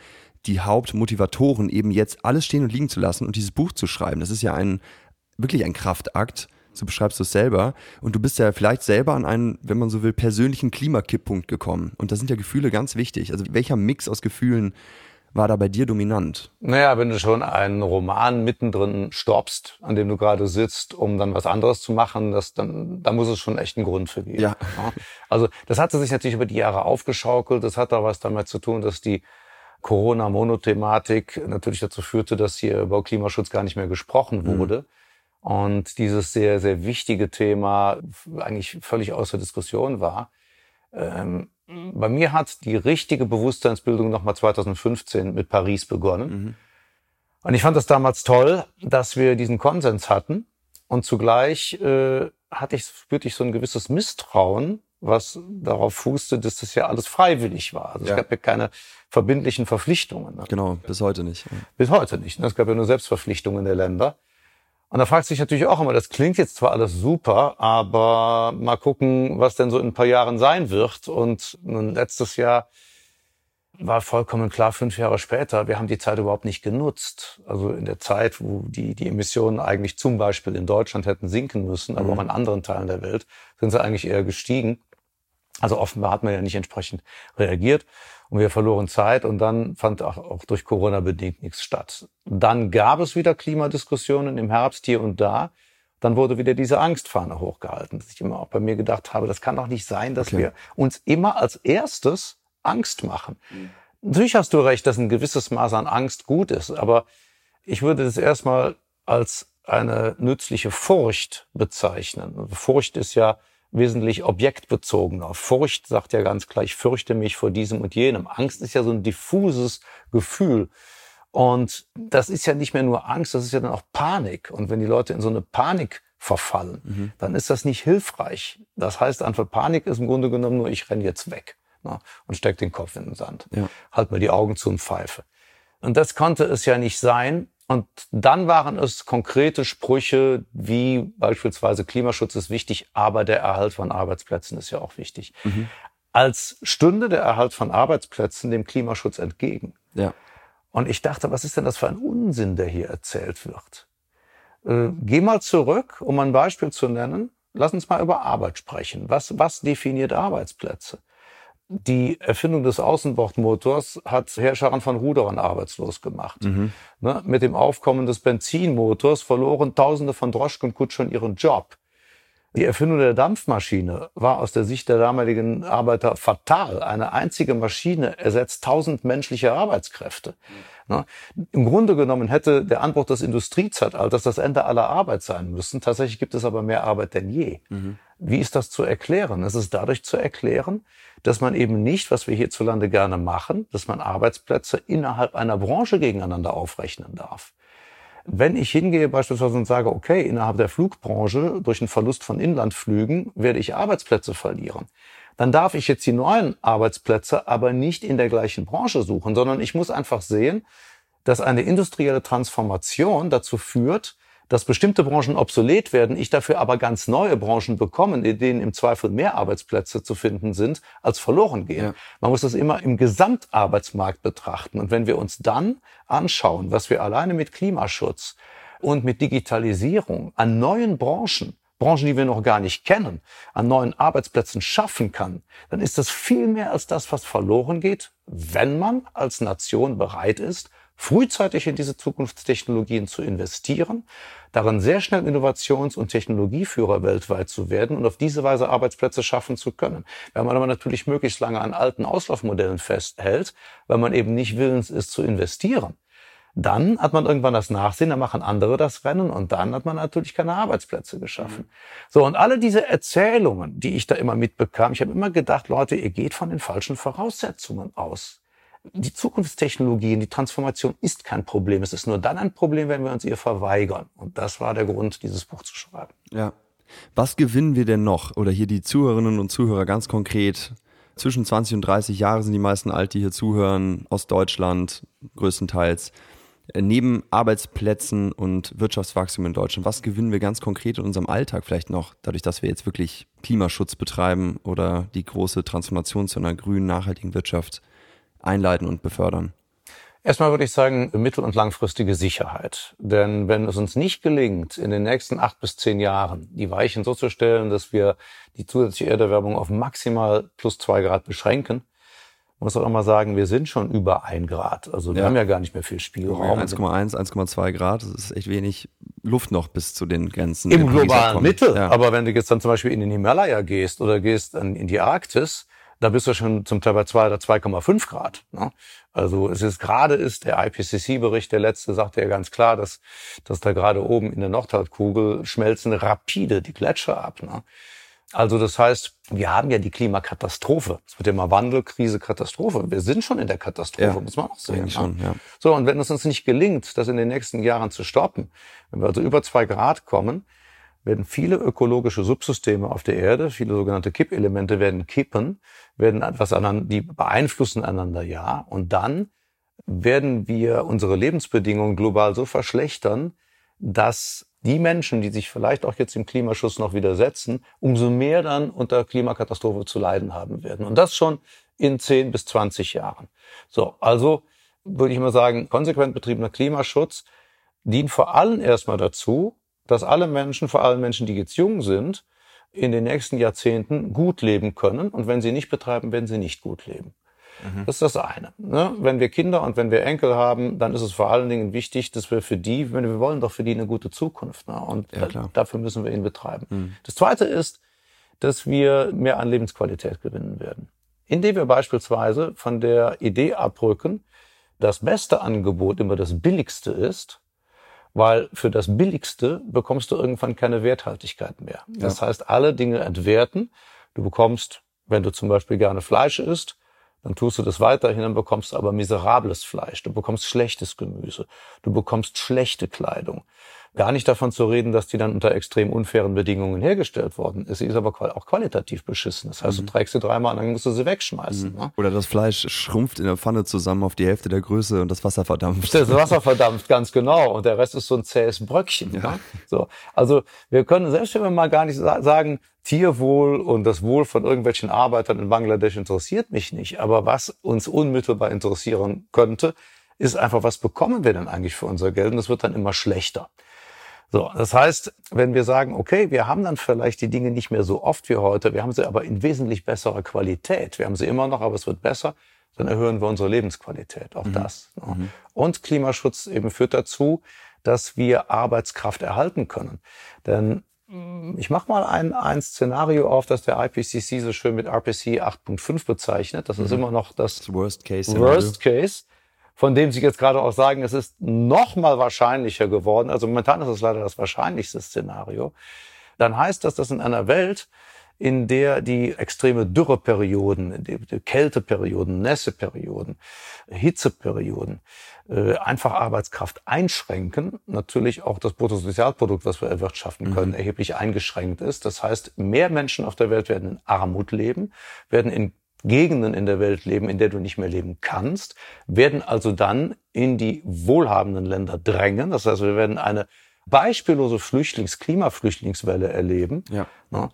die Hauptmotivatoren, eben jetzt alles stehen und liegen zu lassen und dieses Buch zu schreiben? Das ist ja ein wirklich ein Kraftakt. So beschreibst du es selber. Und du bist ja vielleicht selber an einen, wenn man so will, persönlichen Klimakipppunkt gekommen. Und da sind ja Gefühle ganz wichtig. Also welcher Mix aus Gefühlen war da bei dir dominant? Naja, wenn du schon einen Roman mittendrin stoppst, an dem du gerade sitzt, um dann was anderes zu machen, das, dann, da muss es schon echt einen Grund für geben. Ja. Also das hatte sich natürlich über die Jahre aufgeschaukelt. Das hat da was damit zu tun, dass die Corona-Monothematik natürlich dazu führte, dass hier über Klimaschutz gar nicht mehr gesprochen mhm. wurde. Mhm. Und dieses sehr, sehr wichtige Thema eigentlich völlig außer Diskussion war. Ähm, bei mir hat die richtige Bewusstseinsbildung nochmal 2015 mit Paris begonnen. Mhm. Und ich fand das damals toll, dass wir diesen Konsens hatten. Und zugleich äh, hatte ich, spürte ich so ein gewisses Misstrauen, was darauf fußte, dass das ja alles freiwillig war. Also ja. es gab ja keine verbindlichen Verpflichtungen. Ne? Genau, bis heute nicht. Bis heute nicht. Ne? Es gab ja nur Selbstverpflichtungen der Länder. Und da fragt sich natürlich auch immer, das klingt jetzt zwar alles super, aber mal gucken, was denn so in ein paar Jahren sein wird. Und letztes Jahr war vollkommen klar, fünf Jahre später, wir haben die Zeit überhaupt nicht genutzt. Also in der Zeit, wo die, die Emissionen eigentlich zum Beispiel in Deutschland hätten sinken müssen, aber mhm. auch in anderen Teilen der Welt, sind sie eigentlich eher gestiegen. Also offenbar hat man ja nicht entsprechend reagiert und wir verloren Zeit und dann fand auch, auch durch Corona bedingt nichts statt. Dann gab es wieder Klimadiskussionen im Herbst hier und da. Dann wurde wieder diese Angstfahne hochgehalten, dass ich immer auch bei mir gedacht habe, das kann doch nicht sein, dass okay. wir uns immer als erstes Angst machen. Natürlich hast du recht, dass ein gewisses Maß an Angst gut ist, aber ich würde das erstmal als eine nützliche Furcht bezeichnen. Furcht ist ja wesentlich objektbezogener. Furcht sagt ja ganz klar, ich fürchte mich vor diesem und jenem. Angst ist ja so ein diffuses Gefühl. Und das ist ja nicht mehr nur Angst, das ist ja dann auch Panik. Und wenn die Leute in so eine Panik verfallen, mhm. dann ist das nicht hilfreich. Das heißt einfach, Panik ist im Grunde genommen nur, ich renne jetzt weg ne, und steck den Kopf in den Sand. Ja. Halt mal die Augen zu und pfeife. Und das konnte es ja nicht sein. Und dann waren es konkrete Sprüche wie beispielsweise Klimaschutz ist wichtig, aber der Erhalt von Arbeitsplätzen ist ja auch wichtig. Mhm. Als stünde der Erhalt von Arbeitsplätzen dem Klimaschutz entgegen. Ja. Und ich dachte, was ist denn das für ein Unsinn, der hier erzählt wird? Äh, geh mal zurück, um ein Beispiel zu nennen. Lass uns mal über Arbeit sprechen. Was, was definiert Arbeitsplätze? Die Erfindung des Außenbordmotors hat Herrschern von Ruderern arbeitslos gemacht. Mhm. Ne, mit dem Aufkommen des Benzinmotors verloren Tausende von Droschkenkutschern ihren Job. Die Erfindung der Dampfmaschine war aus der Sicht der damaligen Arbeiter fatal. Eine einzige Maschine ersetzt tausend menschliche Arbeitskräfte. Ne? Im Grunde genommen hätte der Anbruch des Industriezeitalters das Ende aller Arbeit sein müssen. Tatsächlich gibt es aber mehr Arbeit denn je. Mhm. Wie ist das zu erklären? Es ist dadurch zu erklären, dass man eben nicht, was wir hierzulande gerne machen, dass man Arbeitsplätze innerhalb einer Branche gegeneinander aufrechnen darf. Wenn ich hingehe beispielsweise und sage, okay, innerhalb der Flugbranche durch einen Verlust von Inlandflügen werde ich Arbeitsplätze verlieren, dann darf ich jetzt die neuen Arbeitsplätze aber nicht in der gleichen Branche suchen, sondern ich muss einfach sehen, dass eine industrielle Transformation dazu führt, dass bestimmte Branchen obsolet werden, ich dafür aber ganz neue Branchen bekommen, in denen im Zweifel mehr Arbeitsplätze zu finden sind, als verloren gehen. Ja. Man muss das immer im Gesamtarbeitsmarkt betrachten. Und wenn wir uns dann anschauen, was wir alleine mit Klimaschutz und mit Digitalisierung an neuen Branchen Branchen, die wir noch gar nicht kennen, an neuen Arbeitsplätzen schaffen kann, dann ist das viel mehr als das, was verloren geht, wenn man als Nation bereit ist, frühzeitig in diese Zukunftstechnologien zu investieren, darin sehr schnell Innovations- und Technologieführer weltweit zu werden und auf diese Weise Arbeitsplätze schaffen zu können. Wenn man aber natürlich möglichst lange an alten Auslaufmodellen festhält, weil man eben nicht willens ist zu investieren, dann hat man irgendwann das Nachsehen, dann machen andere das Rennen und dann hat man natürlich keine Arbeitsplätze geschaffen. Mhm. So, und alle diese Erzählungen, die ich da immer mitbekam, ich habe immer gedacht, Leute, ihr geht von den falschen Voraussetzungen aus die Zukunftstechnologien, die Transformation ist kein Problem. Es ist nur dann ein Problem, wenn wir uns ihr verweigern. Und das war der Grund, dieses Buch zu schreiben. Ja. Was gewinnen wir denn noch? Oder hier die Zuhörerinnen und Zuhörer ganz konkret. Zwischen 20 und 30 Jahre sind die meisten alt, die hier zuhören, aus Deutschland größtenteils. Neben Arbeitsplätzen und Wirtschaftswachstum in Deutschland, was gewinnen wir ganz konkret in unserem Alltag vielleicht noch, dadurch, dass wir jetzt wirklich Klimaschutz betreiben oder die große Transformation zu einer grünen, nachhaltigen Wirtschaft einleiten und befördern? Erstmal würde ich sagen, mittel- und langfristige Sicherheit. Denn wenn es uns nicht gelingt, in den nächsten acht bis zehn Jahren die Weichen so zu stellen, dass wir die zusätzliche Erderwärmung auf maximal plus zwei Grad beschränken, muss auch immer sagen, wir sind schon über ein Grad. Also wir ja. haben ja gar nicht mehr viel Spielraum. 1,1, 1,2 Grad, das ist echt wenig Luft noch bis zu den Grenzen. Im globalen Mittel. Ja. Aber wenn du jetzt dann zum Beispiel in den Himalaya gehst oder gehst in die Arktis, da bist du schon zum Teil bei 2 oder 2,5 Grad. Ne? Also es ist gerade ist der IPCC-Bericht, der letzte, sagte ja ganz klar, dass, dass da gerade oben in der Nordhalbkugel schmelzen rapide die Gletscher ab. Ne? Also das heißt, wir haben ja die Klimakatastrophe. Es wird ja immer Wandel, Krise, Katastrophe. Wir sind schon in der Katastrophe, ja, muss man auch sehen. Ne? Schon, ja. So, und wenn es uns nicht gelingt, das in den nächsten Jahren zu stoppen, wenn wir also über zwei Grad kommen, werden viele ökologische Subsysteme auf der Erde, viele sogenannte Kippelemente werden kippen, werden etwas aneinander, die beeinflussen einander, ja. Und dann werden wir unsere Lebensbedingungen global so verschlechtern, dass die Menschen, die sich vielleicht auch jetzt im Klimaschutz noch widersetzen, umso mehr dann unter Klimakatastrophe zu leiden haben werden. Und das schon in 10 bis 20 Jahren. So, also würde ich mal sagen, konsequent betriebener Klimaschutz dient vor allem erstmal dazu, dass alle Menschen, vor allem Menschen, die jetzt jung sind, in den nächsten Jahrzehnten gut leben können. Und wenn sie nicht betreiben, werden sie nicht gut leben. Mhm. Das ist das eine. Ne? Wenn wir Kinder und wenn wir Enkel haben, dann ist es vor allen Dingen wichtig, dass wir für die, wenn wir wollen doch für die eine gute Zukunft. Ne? Und ja, da, dafür müssen wir ihn betreiben. Mhm. Das zweite ist, dass wir mehr an Lebensqualität gewinnen werden. Indem wir beispielsweise von der Idee abrücken, das beste Angebot immer das billigste ist, weil für das Billigste bekommst du irgendwann keine Werthaltigkeit mehr. Das ja. heißt, alle Dinge entwerten. Du bekommst, wenn du zum Beispiel gerne Fleisch isst, dann tust du das weiterhin, dann bekommst du aber miserables Fleisch, du bekommst schlechtes Gemüse, du bekommst schlechte Kleidung. Gar nicht davon zu reden, dass die dann unter extrem unfairen Bedingungen hergestellt worden ist. Sie ist aber auch qualitativ beschissen. Das heißt, mhm. du trägst sie dreimal und dann musst du sie wegschmeißen. Mhm. Ne? Oder das Fleisch schrumpft in der Pfanne zusammen auf die Hälfte der Größe und das Wasser verdampft. Das Wasser verdampft, ganz genau. Und der Rest ist so ein zähes Bröckchen. Ja. Ne? So. Also wir können, selbst wenn wir mal gar nicht sagen, Tierwohl und das Wohl von irgendwelchen Arbeitern in Bangladesch interessiert mich nicht. Aber was uns unmittelbar interessieren könnte, ist einfach, was bekommen wir denn eigentlich für unser Geld? Und das wird dann immer schlechter. So, das heißt, wenn wir sagen, okay, wir haben dann vielleicht die Dinge nicht mehr so oft wie heute, wir haben sie aber in wesentlich besserer Qualität. Wir haben sie immer noch, aber es wird besser, dann erhöhen wir unsere Lebensqualität. Auch mhm. das. Ne? Mhm. Und Klimaschutz eben führt dazu, dass wir Arbeitskraft erhalten können. Denn mm, ich mache mal ein, ein Szenario auf, das der IPCC so schön mit RPC 8.5 bezeichnet. Das mhm. ist immer noch das, das Worst Case. Worst Case von dem Sie jetzt gerade auch sagen, es ist noch mal wahrscheinlicher geworden, also momentan ist es leider das wahrscheinlichste Szenario, dann heißt das, dass in einer Welt, in der die extreme Dürreperioden, die, Kälteperioden, Nässeperioden, Hitzeperioden äh, einfach Arbeitskraft einschränken, natürlich auch das Bruttosozialprodukt, was wir erwirtschaften können, mhm. erheblich eingeschränkt ist. Das heißt, mehr Menschen auf der Welt werden in Armut leben, werden in Gegenden in der Welt leben, in der du nicht mehr leben kannst, werden also dann in die wohlhabenden Länder drängen. Das heißt, wir werden eine beispiellose Flüchtlings-, Klimaflüchtlingswelle erleben. Ja. Ne,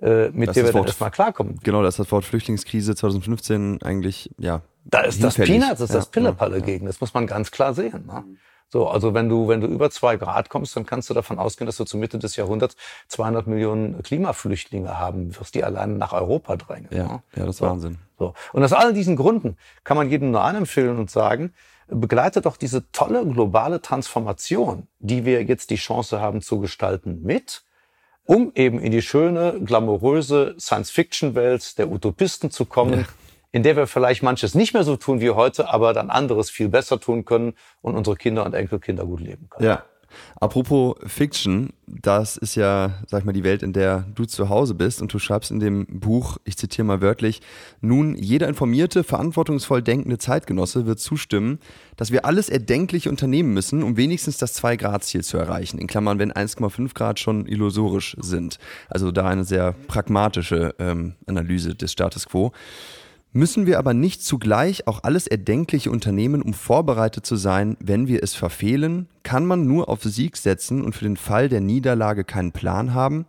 äh, mit das der wir Wort, dann erstmal klarkommen. Genau, das ist das Wort Flüchtlingskrise 2015 eigentlich, ja. Da ist das Peanuts, das ist ja, das Pillepalle ja, gegen. Das muss man ganz klar sehen. Ne? So, also wenn du, wenn du über zwei Grad kommst, dann kannst du davon ausgehen, dass du zur Mitte des Jahrhunderts 200 Millionen Klimaflüchtlinge haben wirst, die alleine nach Europa drängen. Ja, ne? ja das ist so. Wahnsinn. So. Und aus all diesen Gründen kann man jedem nur anempfehlen und sagen, begleite doch diese tolle globale Transformation, die wir jetzt die Chance haben zu gestalten mit, um eben in die schöne, glamouröse Science-Fiction-Welt der Utopisten zu kommen, ja in der wir vielleicht manches nicht mehr so tun wie heute, aber dann anderes viel besser tun können und unsere Kinder und Enkelkinder gut leben können. Ja. Apropos Fiction, das ist ja, sag ich mal, die Welt, in der du zu Hause bist und du schreibst in dem Buch, ich zitiere mal wörtlich, nun, jeder informierte, verantwortungsvoll denkende Zeitgenosse wird zustimmen, dass wir alles Erdenkliche unternehmen müssen, um wenigstens das 2-Grad-Ziel zu erreichen. In Klammern, wenn 1,5 Grad schon illusorisch sind. Also da eine sehr pragmatische ähm, Analyse des Status quo. Müssen wir aber nicht zugleich auch alles Erdenkliche unternehmen, um vorbereitet zu sein, wenn wir es verfehlen? Kann man nur auf Sieg setzen und für den Fall der Niederlage keinen Plan haben?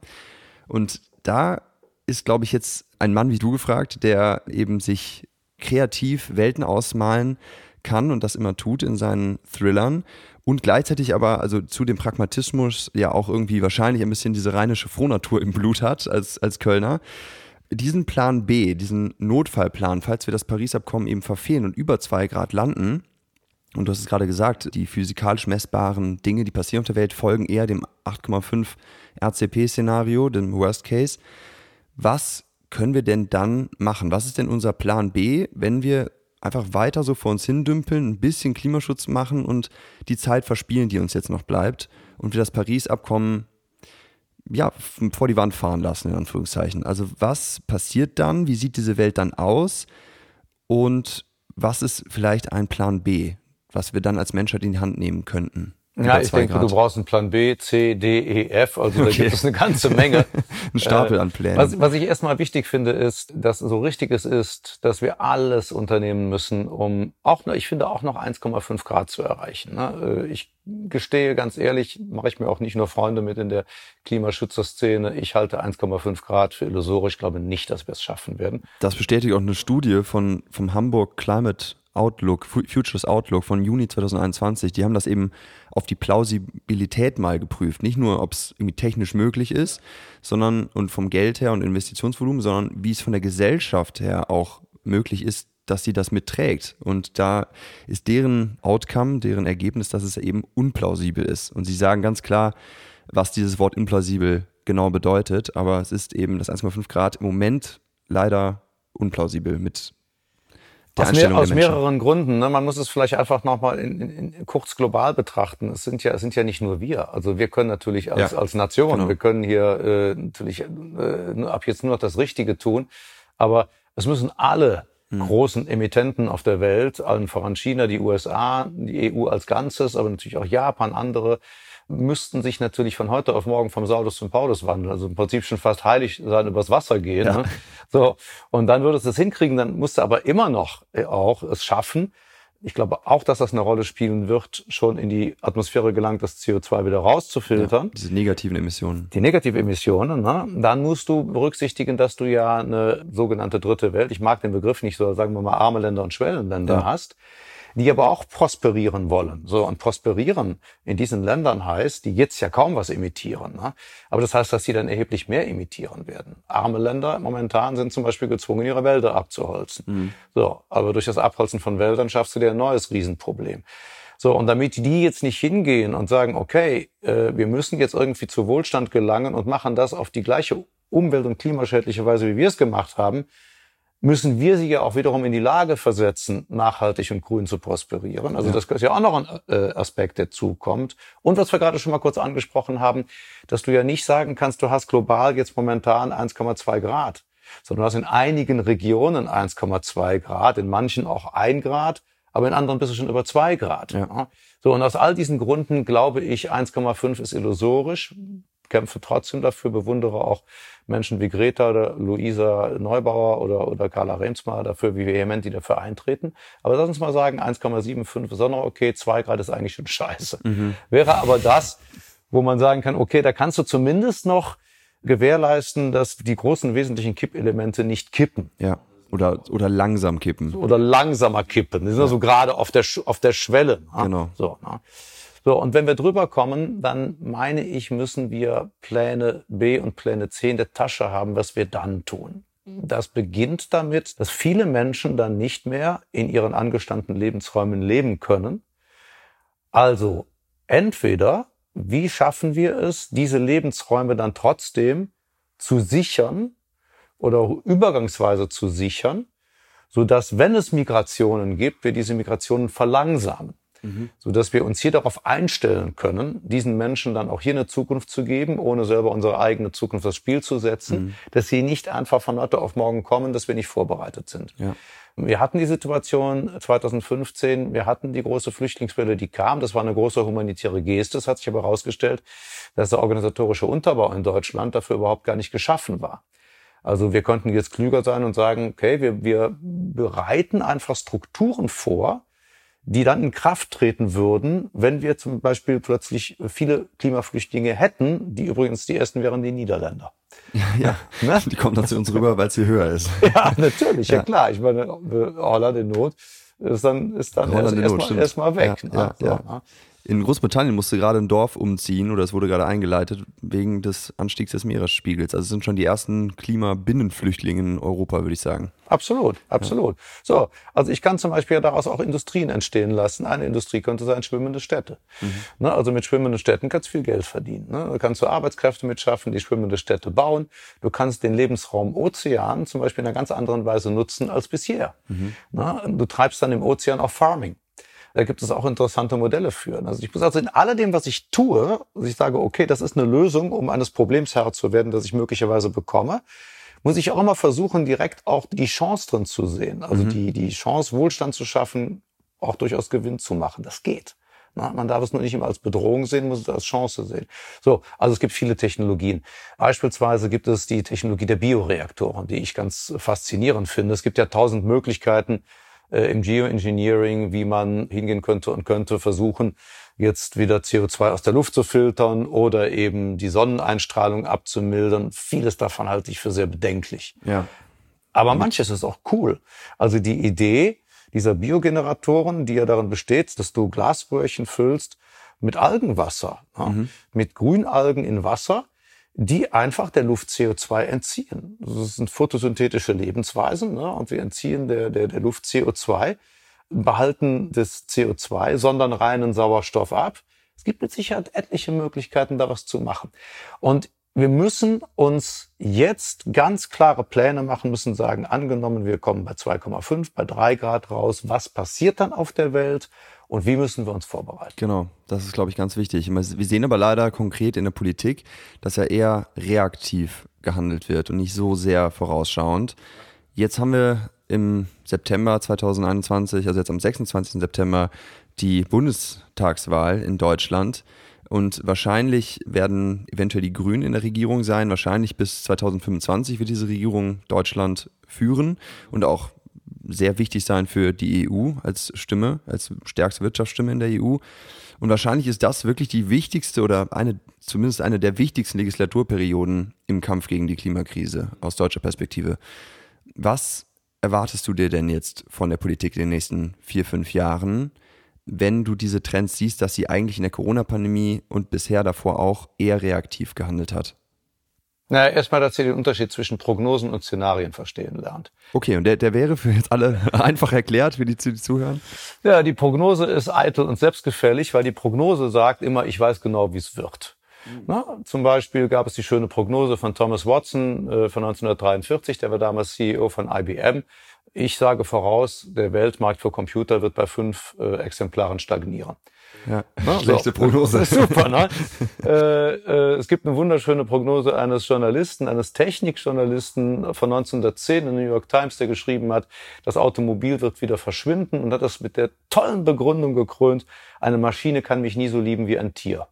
Und da ist, glaube ich, jetzt ein Mann wie du gefragt, der eben sich kreativ Welten ausmalen kann und das immer tut in seinen Thrillern und gleichzeitig aber also zu dem Pragmatismus ja auch irgendwie wahrscheinlich ein bisschen diese rheinische Frohnatur im Blut hat als, als Kölner diesen Plan B, diesen Notfallplan, falls wir das Paris-Abkommen eben verfehlen und über zwei Grad landen, und du hast es gerade gesagt, die physikalisch messbaren Dinge, die passieren auf der Welt, folgen eher dem 8,5 RCP-Szenario, dem Worst Case. Was können wir denn dann machen? Was ist denn unser Plan B, wenn wir einfach weiter so vor uns hindümpeln, ein bisschen Klimaschutz machen und die Zeit verspielen, die uns jetzt noch bleibt und wir das Paris-Abkommen ja, vor die Wand fahren lassen, in Anführungszeichen. Also was passiert dann? Wie sieht diese Welt dann aus? Und was ist vielleicht ein Plan B, was wir dann als Menschheit in die Hand nehmen könnten? Ja, ich denke, Grad. du brauchst einen Plan B, C, D, E, F. Also da okay. gibt es eine ganze Menge. [LAUGHS] Ein Stapel an Plänen. Was, was ich erstmal wichtig finde, ist, dass so richtig es ist, dass wir alles unternehmen müssen, um auch, ich finde, auch noch 1,5 Grad zu erreichen. Ne? Äh, ich gestehe ganz ehrlich, mache ich mir auch nicht nur Freunde mit in der Klimaschützerszene. Ich halte 1,5 Grad für illusorisch. Ich glaube nicht, dass wir es schaffen werden. Das bestätigt auch eine Studie von, vom Hamburg Climate Outlook, Futures Outlook von Juni 2021, die haben das eben auf die Plausibilität mal geprüft. Nicht nur, ob es irgendwie technisch möglich ist, sondern und vom Geld her und Investitionsvolumen, sondern wie es von der Gesellschaft her auch möglich ist, dass sie das mitträgt. Und da ist deren Outcome, deren Ergebnis, dass es eben unplausibel ist. Und sie sagen ganz klar, was dieses Wort implausibel genau bedeutet, aber es ist eben das 1,5 Grad im Moment leider unplausibel mit aus, mehr, aus mehreren Gründen. Ne? Man muss es vielleicht einfach nochmal in, in, in, kurz global betrachten. Es sind ja, es sind ja nicht nur wir. Also wir können natürlich als, Ja, als Nation, genau. wir können hier äh, natürlich äh, nur- ab jetzt nur noch das Richtige tun. Aber es müssen alle Hm. großen Emittenten auf der Welt, allen voran China, die USA, die EU als Ganzes, aber natürlich auch Japan, andere, müssten sich natürlich von heute auf morgen vom Saulus zum Paulus wandeln. Also im Prinzip schon fast heilig sein, übers Wasser gehen. Ja. Ne? So. Und dann würde es das hinkriegen, dann musste aber immer noch äh, auch es schaffen. Ich glaube auch, dass das eine Rolle spielen wird, schon in die Atmosphäre gelangt, das CO2 wieder rauszufiltern. Diese negativen Emissionen. Die negative Emissionen, ne? dann musst du berücksichtigen, dass du ja eine sogenannte dritte Welt, ich mag den Begriff nicht so, sagen wir mal arme Länder und Schwellenländer Ja. hast, die aber auch prosperieren wollen. So und prosperieren in diesen Ländern heißt, die jetzt ja kaum was emittieren, ne? aber das heißt, dass sie dann erheblich mehr emittieren werden. Arme Länder momentan sind zum Beispiel gezwungen, ihre Wälder abzuholzen. So, aber durch das Abholzen von Wäldern schaffst du dir ein neues Riesenproblem. So, und damit die jetzt nicht hingehen und sagen, okay, äh, wir müssen jetzt irgendwie zu Wohlstand gelangen und machen das auf die gleiche umwelt- und klimaschädliche Weise, wie wir es gemacht haben, müssen wir sie ja auch wiederum in die Lage versetzen, nachhaltig und grün zu prosperieren. Also Ja. das ist ja auch noch ein äh, Aspekt, der zukommt. Und was wir gerade schon mal kurz angesprochen haben, dass du ja nicht sagen kannst, du hast global jetzt momentan 1,2 Grad, sondern du hast in einigen Regionen 1,2 Grad, in manchen auch 1 Grad, aber in anderen bist du schon über 2 Grad. Ja. So, und aus all diesen Gründen glaube ich, 1,5 ist illusorisch kämpfe trotzdem dafür, bewundere auch Menschen wie Greta oder Luisa Neubauer oder, oder Carla Remsmar dafür, wie vehement die dafür eintreten. Aber lass uns mal sagen, 1,75 ist auch noch okay, 2 Grad ist eigentlich schon scheiße. Wäre aber das, wo man sagen kann, okay, da kannst du zumindest noch gewährleisten, dass die großen wesentlichen Kippelemente nicht kippen Ja. Oder, oder langsam kippen. oder langsamer kippen. Die sind also gerade auf der, auf der Schwelle. ne? Genau. So, ne? So, und wenn wir drüber kommen, dann meine ich, müssen wir Pläne B und Pläne C in der Tasche haben, was wir dann tun. Das beginnt damit, dass viele Menschen dann nicht mehr in ihren angestammten Lebensräumen leben können. Also entweder, wie schaffen wir es, diese Lebensräume dann trotzdem zu sichern oder auch übergangsweise zu sichern, so dass, wenn es Migrationen gibt, wir diese Migrationen verlangsamen, so dass wir uns hier darauf einstellen können, diesen Menschen dann auch hier eine Zukunft zu geben, ohne selber unsere eigene Zukunft aufs Spiel zu setzen, dass sie nicht einfach von heute auf morgen kommen, dass wir nicht vorbereitet sind. Ja. Wir hatten die Situation 2015, wir hatten die große Flüchtlingswelle, die kam. Das war eine große humanitäre Geste. Es hat sich aber herausgestellt, dass der organisatorische Unterbau in Deutschland dafür überhaupt gar nicht geschaffen war. Also wir könnten jetzt klüger sein und sagen, okay, wir, wir bereiten einfach Strukturen vor, die dann in Kraft treten würden, wenn wir zum Beispiel plötzlich viele Klimaflüchtlinge hätten, die übrigens die ersten wären die Niederländer. [LAUGHS] Ja. Ne? [LAUGHS] Die kommt dann zu uns rüber, weil sie höher ist. [LAUGHS] Ja, natürlich, ja, Ja. klar. Ich meine, Holland in Not ist dann, ist dann erst- erstmal erstmal weg. Ja, ne? ja, so, ja. ne? In Großbritannien musste gerade ein Dorf umziehen oder es wurde gerade eingeleitet wegen des Anstiegs des Meeresspiegels. Also es sind schon die ersten Klimabinnenflüchtlinge in Europa, würde ich sagen. Absolut, absolut. So, also ich kann zum Beispiel daraus auch Industrien entstehen lassen. Eine Industrie könnte sein schwimmende Städte. Ne, also mit schwimmenden Städten kannst du viel Geld verdienen. Ne? Da kannst du Arbeitskräfte mitschaffen, die schwimmende Städte bauen. Du kannst den Lebensraum Ozean zum Beispiel in einer ganz anderen Weise nutzen als bisher. Ne? Du treibst dann im Ozean auch Farming. Da gibt es auch interessante Modelle für. Also ich muss also in alledem, was ich tue, also ich sage, okay, das ist eine Lösung, um eines Problems Herr zu werden, das ich möglicherweise bekomme, muss ich auch immer versuchen, direkt auch die Chance drin zu sehen. Also die, die Chance, Wohlstand zu schaffen, auch durchaus Gewinn zu machen. Das geht. Na, man darf es nur nicht immer als Bedrohung sehen, muss es als Chance sehen. So, also es gibt viele Technologien. Beispielsweise gibt es die Technologie der Bioreaktoren, die ich ganz faszinierend finde. Es gibt ja tausend Möglichkeiten, äh, im Geoengineering, wie man hingehen könnte und könnte versuchen, jetzt wieder CO2 aus der Luft zu filtern oder eben die Sonneneinstrahlung abzumildern. Vieles davon halte ich für sehr bedenklich. Ja. Aber manches ist auch cool. Also die Idee dieser Biogeneratoren, die ja darin besteht, dass du Glasröhrchen füllst mit Algenwasser, ja, mit Grünalgen in Wasser, die einfach der Luft CO2 entziehen. Das sind photosynthetische Lebensweisen ne? und wir entziehen der, der, der Luft CO2, behalten das CO2, sondern reinen Sauerstoff ab. Es gibt mit Sicherheit etliche Möglichkeiten, da was zu machen. Und wir müssen uns jetzt ganz klare Pläne machen, müssen sagen, angenommen, wir kommen bei 2,5, bei 3 Grad raus, was passiert dann auf der Welt und wie müssen wir uns vorbereiten? Genau, das ist, glaube ich, ganz wichtig. Wir sehen aber leider konkret in der Politik, dass ja eher reaktiv gehandelt wird und nicht so sehr vorausschauend. Jetzt haben wir im September 2021, also jetzt am 26. September, die Bundestagswahl in Deutschland. Und wahrscheinlich werden eventuell die Grünen in der Regierung sein. Wahrscheinlich bis 2025 wird diese Regierung Deutschland führen und auch sehr wichtig sein für die EU als Stimme, als stärkste Wirtschaftsstimme in der EU. Und wahrscheinlich ist das wirklich die wichtigste oder eine, zumindest eine der wichtigsten Legislaturperioden im Kampf gegen die Klimakrise aus deutscher Perspektive. Was erwartest du dir denn jetzt von der Politik in den nächsten vier, fünf Jahren? wenn du diese Trends siehst, dass sie eigentlich in der Corona-Pandemie und bisher davor auch eher reaktiv gehandelt hat? Naja, erstmal, dass ihr den Unterschied zwischen Prognosen und Szenarien verstehen lernt. Okay, und der, der wäre für jetzt alle [LAUGHS] einfach erklärt, für die, die zuhören? Ja, die Prognose ist eitel und selbstgefällig, weil die Prognose sagt immer, ich weiß genau, wie es wird. Mhm. Na, zum Beispiel gab es die schöne Prognose von Thomas Watson äh, von 1943, der war damals CEO von IBM. Ich sage voraus, der Weltmarkt für Computer wird bei fünf äh, Exemplaren stagnieren. Ja, Na, schlechte so. Prognose. [LAUGHS] Super, ne? äh, äh, es gibt eine wunderschöne Prognose eines Journalisten, eines Technikjournalisten von 1910 in der New York Times, der geschrieben hat, das Automobil wird wieder verschwinden und hat das mit der tollen Begründung gekrönt, eine Maschine kann mich nie so lieben wie ein Tier.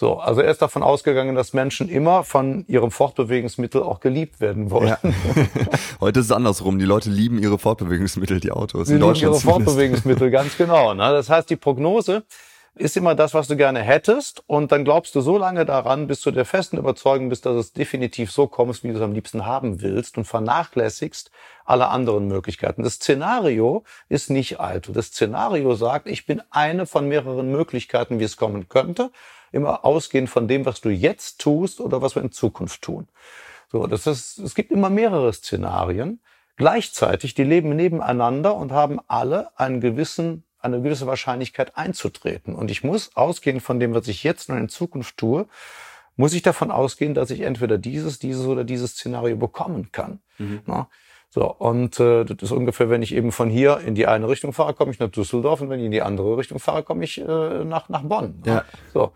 So, also er ist davon ausgegangen, dass Menschen immer von ihrem Fortbewegungsmittel auch geliebt werden wollen. Ja. [LAUGHS] Heute ist es andersrum. Die Leute lieben ihre Fortbewegungsmittel, die Autos. Sie lieben ihre Fortbewegungsmittel, ganz genau. Ne? Das heißt, die Prognose ist immer das, was du gerne hättest. Und dann glaubst du so lange daran, bis du der festen Überzeugung bist, dass es definitiv so kommst, wie du es am liebsten haben willst und vernachlässigst alle anderen Möglichkeiten. Das Szenario ist nicht alt. Das Szenario sagt, ich bin eine von mehreren Möglichkeiten, wie es kommen könnte immer ausgehend von dem, was du jetzt tust oder was wir in Zukunft tun. So, das ist, es gibt immer mehrere Szenarien. Gleichzeitig, die leben nebeneinander und haben alle einen gewissen, eine gewisse Wahrscheinlichkeit einzutreten. Und ich muss ausgehend von dem, was ich jetzt und in Zukunft tue, muss ich davon ausgehen, dass ich entweder dieses, dieses oder dieses Szenario bekommen kann. Mhm. So, und äh, das ist ungefähr, wenn ich eben von hier in die eine Richtung fahre, komme ich nach Düsseldorf und wenn ich in die andere Richtung fahre, komme ich äh, nach, nach Bonn. Ja. So.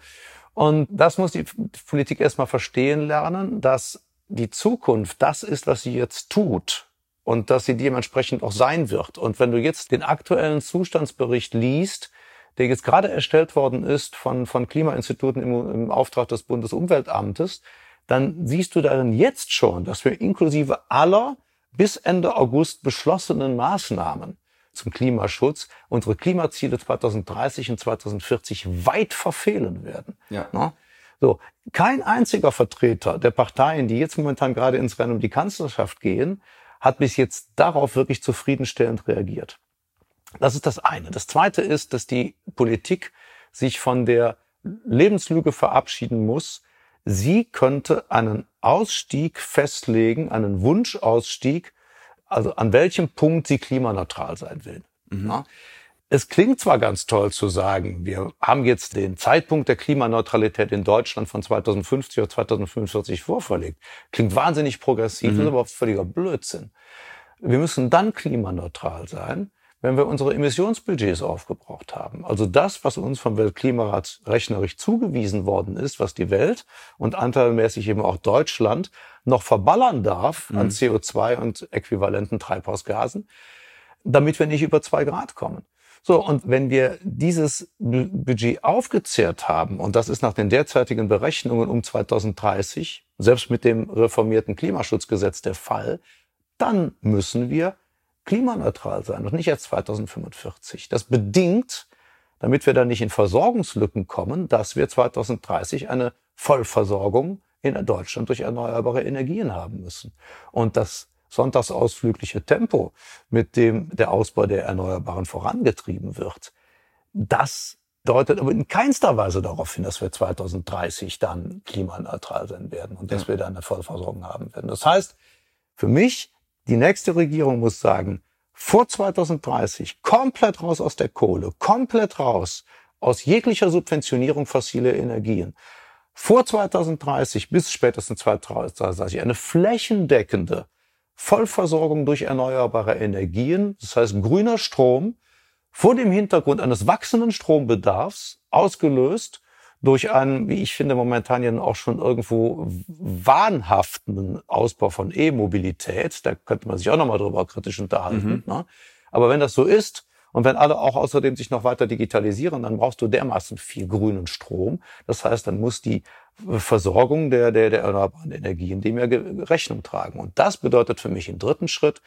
Und das muss die Politik erstmal verstehen lernen, dass die Zukunft das ist, was sie jetzt tut und dass sie dementsprechend auch sein wird. Und wenn du jetzt den aktuellen Zustandsbericht liest, der jetzt gerade erstellt worden ist von, von Klimainstituten im, im Auftrag des Bundesumweltamtes, dann siehst du darin jetzt schon, dass wir inklusive aller bis Ende August beschlossenen Maßnahmen zum Klimaschutz unsere Klimaziele 2030 und 2040 weit verfehlen werden. Ja. So, kein einziger Vertreter der Parteien, die jetzt momentan gerade ins Rennen um die Kanzlerschaft gehen, hat bis jetzt darauf wirklich zufriedenstellend reagiert. Das ist das eine. Das zweite ist, dass die Politik sich von der Lebenslüge verabschieden muss, sie könnte einen Ausstieg festlegen, einen Wunschausstieg, also an welchem Punkt sie klimaneutral sein will. Mhm. Ja? Es klingt zwar ganz toll zu sagen, wir haben jetzt den Zeitpunkt der Klimaneutralität in Deutschland von 2050 oder 2045 vorverlegt. Klingt wahnsinnig progressiv, mhm. ist aber völliger Blödsinn. Wir müssen dann klimaneutral sein, wenn wir unsere Emissionsbudgets aufgebraucht haben. Also das, was uns vom Weltklimarat rechnerisch zugewiesen worden ist, was die Welt und anteilmäßig eben auch Deutschland noch verballern darf mhm. an CO2 und äquivalenten Treibhausgasen, damit wir nicht über zwei Grad kommen. So, und wenn wir dieses Budget aufgezehrt haben, und das ist nach den derzeitigen Berechnungen um 2030, selbst mit dem reformierten Klimaschutzgesetz der Fall, dann müssen wir klimaneutral sein und nicht erst 2045. Das bedingt, damit wir da nicht in Versorgungslücken kommen, dass wir 2030 eine Vollversorgung in Deutschland durch erneuerbare Energien haben müssen. Und das sonntagsausflügliche Tempo, mit dem der Ausbau der Erneuerbaren vorangetrieben wird, das deutet aber in keinster Weise darauf hin, dass wir 2030 dann klimaneutral sein werden und dass ja. wir dann eine Vollversorgung haben werden. Das heißt, für mich die nächste Regierung muss sagen, vor 2030 komplett raus aus der Kohle, komplett raus aus jeglicher Subventionierung fossiler Energien. vor 2030 bis spätestens 2030 eine flächendeckende Vollversorgung durch erneuerbare Energien, das heißt grüner Strom, vor dem Hintergrund eines wachsenden Strombedarfs, ausgelöst durch einen, wie ich finde, momentan ja auch schon irgendwo wahnhaften Ausbau von E-Mobilität. Da könnte man sich auch nochmal drüber kritisch unterhalten. Mhm. Ne? Aber wenn das so ist, und wenn alle auch außerdem sich noch weiter digitalisieren, dann brauchst du dermaßen viel grünen Strom. Das heißt, dann muss die Versorgung der, der, der erneuerbaren Energien dem ja Rechnung tragen. Und das bedeutet für mich im dritten Schritt,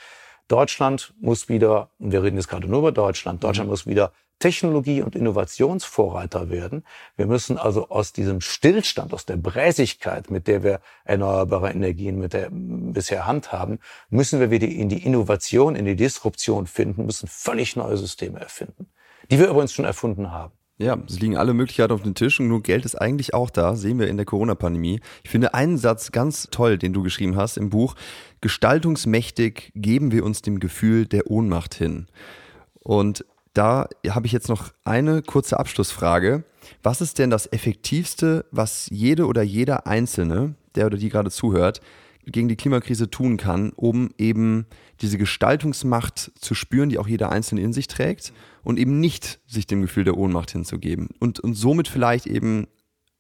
Deutschland muss wieder, und wir reden jetzt gerade nur über Deutschland, Deutschland mhm. muss wieder Technologie- und Innovationsvorreiter werden. Wir müssen also aus diesem Stillstand, aus der Bräsigkeit, mit der wir erneuerbare Energien mit der bisher handhaben, müssen wir wieder in die Innovation, in die Disruption finden, müssen völlig neue Systeme erfinden, die wir übrigens schon erfunden haben. Ja, es liegen alle Möglichkeiten auf dem Tisch und nur Geld ist eigentlich auch da, sehen wir in der Corona-Pandemie. Ich finde einen Satz ganz toll, den du geschrieben hast im Buch. Gestaltungsmächtig geben wir uns dem Gefühl der Ohnmacht hin. Und da habe ich jetzt noch eine kurze Abschlussfrage. Was ist denn das Effektivste, was jede oder jeder Einzelne, der oder die gerade zuhört, gegen die Klimakrise tun kann, um eben diese Gestaltungsmacht zu spüren, die auch jeder Einzelne in sich trägt und eben nicht sich dem Gefühl der Ohnmacht hinzugeben und, und somit vielleicht eben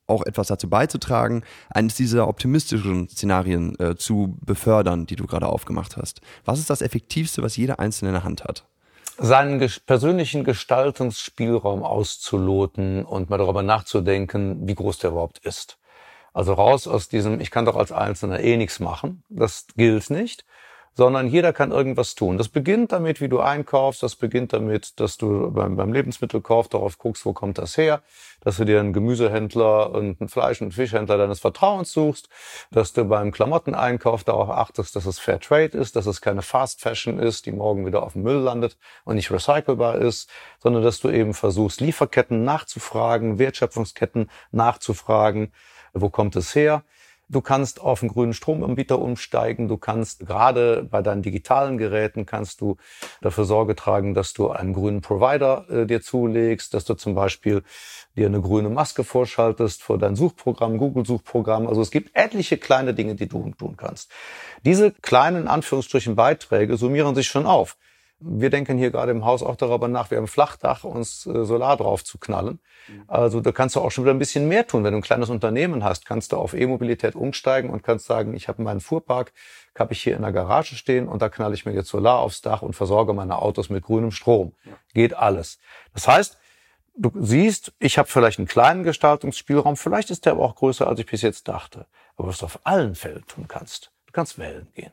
auch etwas dazu beizutragen, eines dieser optimistischen Szenarien äh, zu befördern, die du gerade aufgemacht hast. Was ist das Effektivste, was jeder Einzelne in der Hand hat? Seinen persönlichen Gestaltungsspielraum auszuloten und mal darüber nachzudenken, wie groß der überhaupt ist. Also raus aus diesem, ich kann doch als Einzelner eh nichts machen, das gilt nicht, sondern jeder kann irgendwas tun. Das beginnt damit, wie du einkaufst, das beginnt damit, dass du beim, beim Lebensmittelkauf darauf guckst, wo kommt das her, dass du dir einen Gemüsehändler und einen Fleisch- und Fischhändler deines Vertrauens suchst, dass du beim Klamotteneinkauf darauf achtest, dass es Fair Trade ist, dass es keine Fast Fashion ist, die morgen wieder auf dem Müll landet und nicht recycelbar ist, sondern dass du eben versuchst, Lieferketten nachzufragen, Wertschöpfungsketten nachzufragen, wo kommt es her, Du kannst auf einen grünen Stromanbieter umsteigen. Du kannst gerade bei deinen digitalen Geräten kannst du dafür Sorge tragen, dass du einen grünen Provider äh, dir zulegst, dass du zum Beispiel dir eine grüne Maske vorschaltest vor dein Suchprogramm, Google-Suchprogramm. Also es gibt etliche kleine Dinge, die du tun kannst. Diese kleinen Anführungsstrichen Beiträge summieren sich schon auf. Wir denken hier gerade im Haus auch darüber nach, wir haben ein Flachdach, uns äh, Solar drauf zu knallen. Mhm. Also da kannst du auch schon wieder ein bisschen mehr tun. Wenn du ein kleines Unternehmen hast, kannst du auf E-Mobilität umsteigen und kannst sagen, ich habe meinen Fuhrpark, habe ich hier in der Garage stehen und da knall ich mir jetzt Solar aufs Dach und versorge meine Autos mit grünem Strom. Geht alles. Das heißt, du siehst, ich habe vielleicht einen kleinen Gestaltungsspielraum, vielleicht ist der aber auch größer, als ich bis jetzt dachte. Aber was du auf allen Fällen tun kannst, du kannst wählen gehen.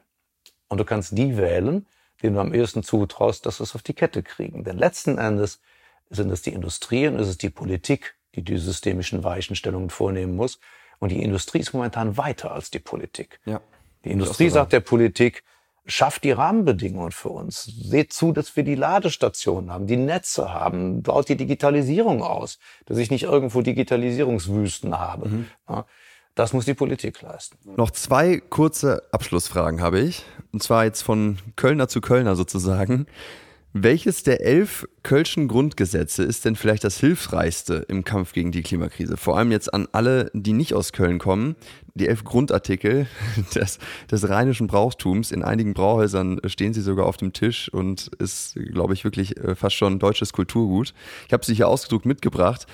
Und du kannst die wählen, denen du am ehesten zutraust, dass sie es auf die Kette kriegen. Denn letzten Endes sind es die Industrie und ist es die Politik, die die systemischen Weichenstellungen vornehmen muss. Und die Industrie ist momentan weiter als die Politik. Ja, die Industrie sagt der Politik, schafft die Rahmenbedingungen für uns. Seht zu, dass wir die Ladestationen haben, die Netze haben, baut die Digitalisierung aus, dass ich nicht irgendwo Digitalisierungswüsten habe. Mhm. Ja, das muss die Politik leisten. Noch zwei kurze Abschlussfragen habe ich. Und zwar jetzt von Kölner zu Kölner sozusagen. Welches der elf Kölschen Grundgesetze ist denn vielleicht das hilfreichste im Kampf gegen die Klimakrise? Vor allem jetzt an alle, die nicht aus Köln kommen. Die elf Grundartikel [LAUGHS] des, des rheinischen Brauchtums. In einigen Brauhäusern stehen sie sogar auf dem Tisch und ist, glaube ich, wirklich äh, fast schon deutsches Kulturgut. Ich habe sie hier ausgedruckt mitgebracht.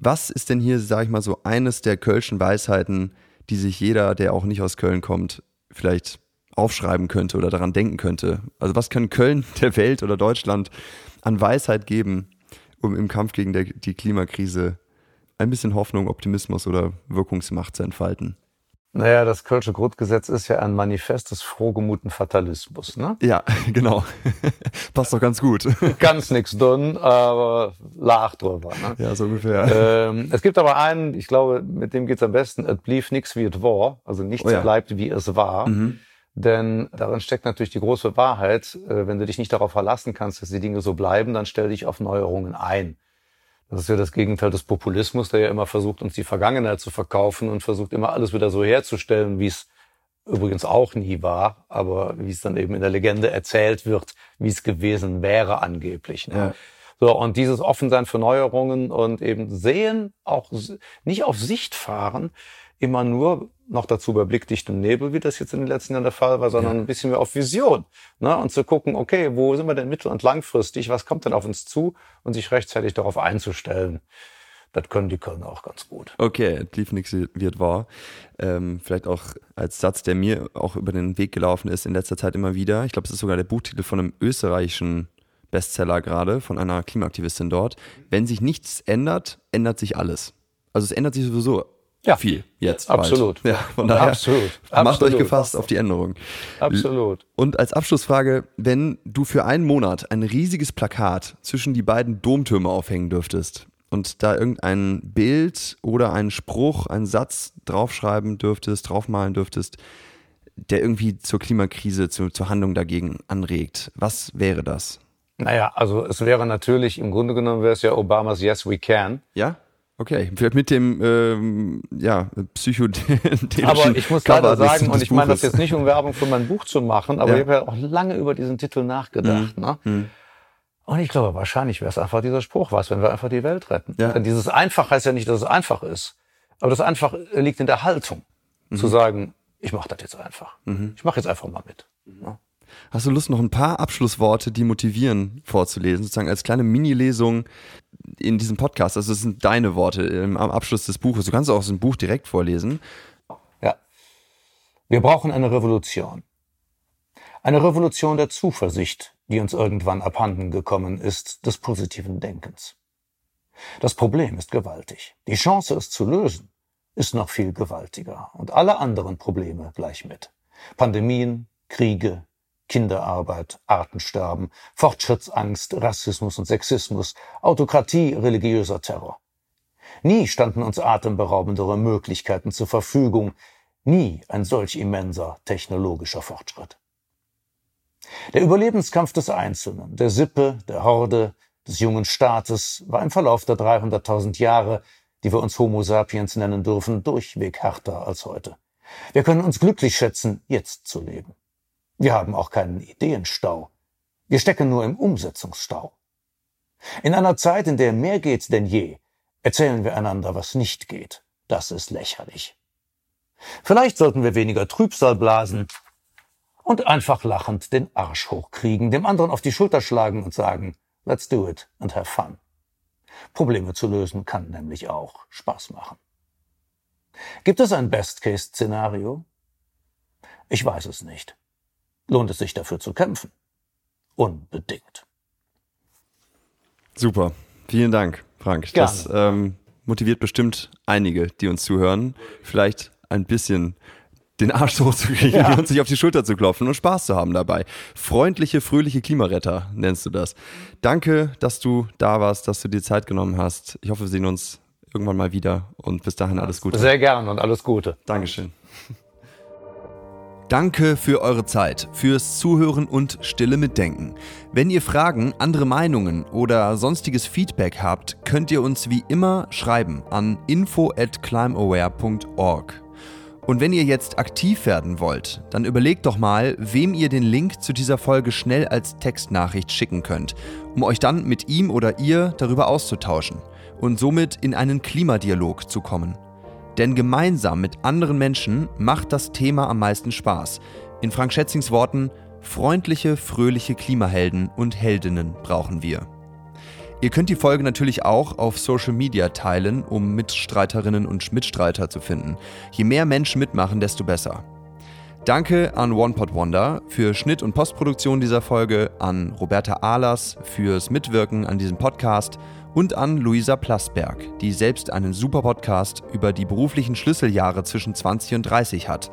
Was ist denn hier, sage ich mal, so eines der Kölschen Weisheiten, die sich jeder, der auch nicht aus Köln kommt, vielleicht aufschreiben könnte oder daran denken könnte? Also was kann Köln [LAUGHS] der Welt oder Deutschland an Weisheit geben, um im Kampf gegen der, die Klimakrise ein bisschen Hoffnung, Optimismus oder Wirkungsmacht zu entfalten? Naja, das Kölsche Grundgesetz ist ja ein Manifest des frohgemuten Fatalismus, ne? Ja, [LAUGHS] genau. [LAUGHS] Passt doch ganz gut. ganz nix dünn, aber lach drüber. Ne? Ja, so ungefähr. Ähm, es gibt aber einen, ich glaube, mit dem geht's am besten, es blieb nix wie es war, also nichts oh ja. bleibt wie es war. Mhm. Denn darin steckt natürlich die große Wahrheit, äh, wenn du dich nicht darauf verlassen kannst, dass die Dinge so bleiben, dann stell dich auf Neuerungen ein. Das ist ja das Gegenteil des Populismus, der ja immer versucht, uns die Vergangenheit zu verkaufen und versucht immer alles wieder so herzustellen, wie es übrigens auch nie war, aber wie es dann eben in der Legende erzählt wird, wie es gewesen wäre angeblich. Ne? Ja. So, und dieses Offensein für Neuerungen und eben sehen, auch nicht auf Sicht fahren, immer nur noch dazu bei blickdichtem Nebel, wie das jetzt in den letzten Jahren der Fall war, sondern ja. ein bisschen mehr auf Vision. Ne? Und zu gucken, okay, wo sind wir denn mittel- und langfristig, was kommt denn auf uns zu und sich rechtzeitig darauf einzustellen. Das können die Kölner auch ganz gut. Okay, lief nichts wird wahr. Ähm, vielleicht auch als Satz, der mir auch über den Weg gelaufen ist in letzter Zeit immer wieder. Ich glaube, es ist sogar der Buchtitel von einem österreichischen Bestseller gerade, von einer Klimaaktivistin dort. Wenn sich nichts ändert, ändert sich alles. Also es ändert sich sowieso ja. viel jetzt. Absolut. Bald. Ja, von daher Absolut. macht Absolut. euch gefasst auf die Änderung. Absolut. Und als Abschlussfrage, wenn du für einen Monat ein riesiges Plakat zwischen die beiden Domtürme aufhängen dürftest und da irgendein Bild oder einen Spruch, einen Satz draufschreiben dürftest, draufmalen dürftest, der irgendwie zur Klimakrise, zu, zur Handlung dagegen anregt, was wäre das? Naja, also es wäre natürlich, im Grunde genommen wäre es ja Obamas Yes We Can. Ja? Okay, vielleicht mit dem ähm, ja, psychedelischen Aber ich muss Cover leider sagen, und ich meine das jetzt nicht, um Werbung für mein Buch zu machen, aber ja. ich habe ja auch lange über diesen Titel nachgedacht. Mhm. Ne? Mhm. Und ich glaube, wahrscheinlich wäre es einfach dieser Spruch, was, wenn wir einfach die Welt retten. Ja. Denn dieses einfach heißt ja nicht, dass es einfach ist. Aber das einfach liegt in der Haltung, mhm. zu sagen, ich mache das jetzt einfach. Mhm. Ich mache jetzt einfach mal mit. Ja. Hast du Lust, noch ein paar Abschlussworte, die motivieren, vorzulesen, sozusagen als kleine Mini-Lesung in diesem Podcast? Also, das sind deine Worte am Abschluss des Buches. Du kannst auch aus dem Buch direkt vorlesen. Ja. Wir brauchen eine Revolution. Eine Revolution der Zuversicht, die uns irgendwann abhanden gekommen ist, des positiven Denkens. Das Problem ist gewaltig. Die Chance, es zu lösen, ist noch viel gewaltiger und alle anderen Probleme gleich mit. Pandemien, Kriege, Kinderarbeit, Artensterben, Fortschrittsangst, Rassismus und Sexismus, Autokratie, religiöser Terror. Nie standen uns atemberaubendere Möglichkeiten zur Verfügung, nie ein solch immenser technologischer Fortschritt. Der Überlebenskampf des Einzelnen, der Sippe, der Horde, des jungen Staates war im Verlauf der 300.000 Jahre, die wir uns Homo sapiens nennen dürfen, durchweg härter als heute. Wir können uns glücklich schätzen, jetzt zu leben. Wir haben auch keinen Ideenstau. Wir stecken nur im Umsetzungsstau. In einer Zeit, in der mehr geht denn je, erzählen wir einander, was nicht geht. Das ist lächerlich. Vielleicht sollten wir weniger Trübsal blasen und einfach lachend den Arsch hochkriegen, dem anderen auf die Schulter schlagen und sagen, let's do it and have fun. Probleme zu lösen kann nämlich auch Spaß machen. Gibt es ein Best-Case-Szenario? Ich weiß es nicht lohnt es sich dafür zu kämpfen. Unbedingt. Super. Vielen Dank, Frank. Gerne. Das ähm, motiviert bestimmt einige, die uns zuhören, vielleicht ein bisschen den Arsch hochzukriegen ja. und sich auf die Schulter zu klopfen und Spaß zu haben dabei. Freundliche, fröhliche Klimaretter nennst du das. Danke, dass du da warst, dass du dir Zeit genommen hast. Ich hoffe, wir sehen uns irgendwann mal wieder und bis dahin alles Gute. Sehr gern und alles Gute. Dankeschön. Danke für eure Zeit, fürs Zuhören und stille Mitdenken. Wenn ihr Fragen, andere Meinungen oder sonstiges Feedback habt, könnt ihr uns wie immer schreiben an info at climbaware.org. Und wenn ihr jetzt aktiv werden wollt, dann überlegt doch mal, wem ihr den Link zu dieser Folge schnell als Textnachricht schicken könnt, um euch dann mit ihm oder ihr darüber auszutauschen und somit in einen Klimadialog zu kommen. Denn gemeinsam mit anderen Menschen macht das Thema am meisten Spaß. In Frank Schätzings Worten, freundliche, fröhliche Klimahelden und Heldinnen brauchen wir. Ihr könnt die Folge natürlich auch auf Social Media teilen, um Mitstreiterinnen und Mitstreiter zu finden. Je mehr Menschen mitmachen, desto besser. Danke an OnePod Wonder für Schnitt und Postproduktion dieser Folge, an Roberta Ahlers fürs Mitwirken an diesem Podcast und an Luisa Plasberg, die selbst einen super Podcast über die beruflichen Schlüsseljahre zwischen 20 und 30 hat.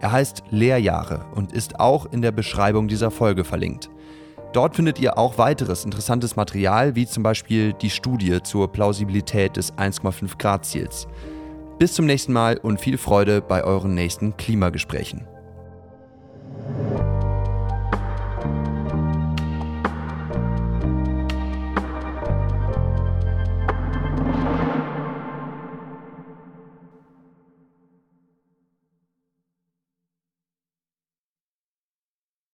Er heißt Lehrjahre und ist auch in der Beschreibung dieser Folge verlinkt. Dort findet ihr auch weiteres interessantes Material, wie zum Beispiel die Studie zur Plausibilität des 1,5 Grad Ziels. Bis zum nächsten Mal und viel Freude bei euren nächsten Klimagesprächen.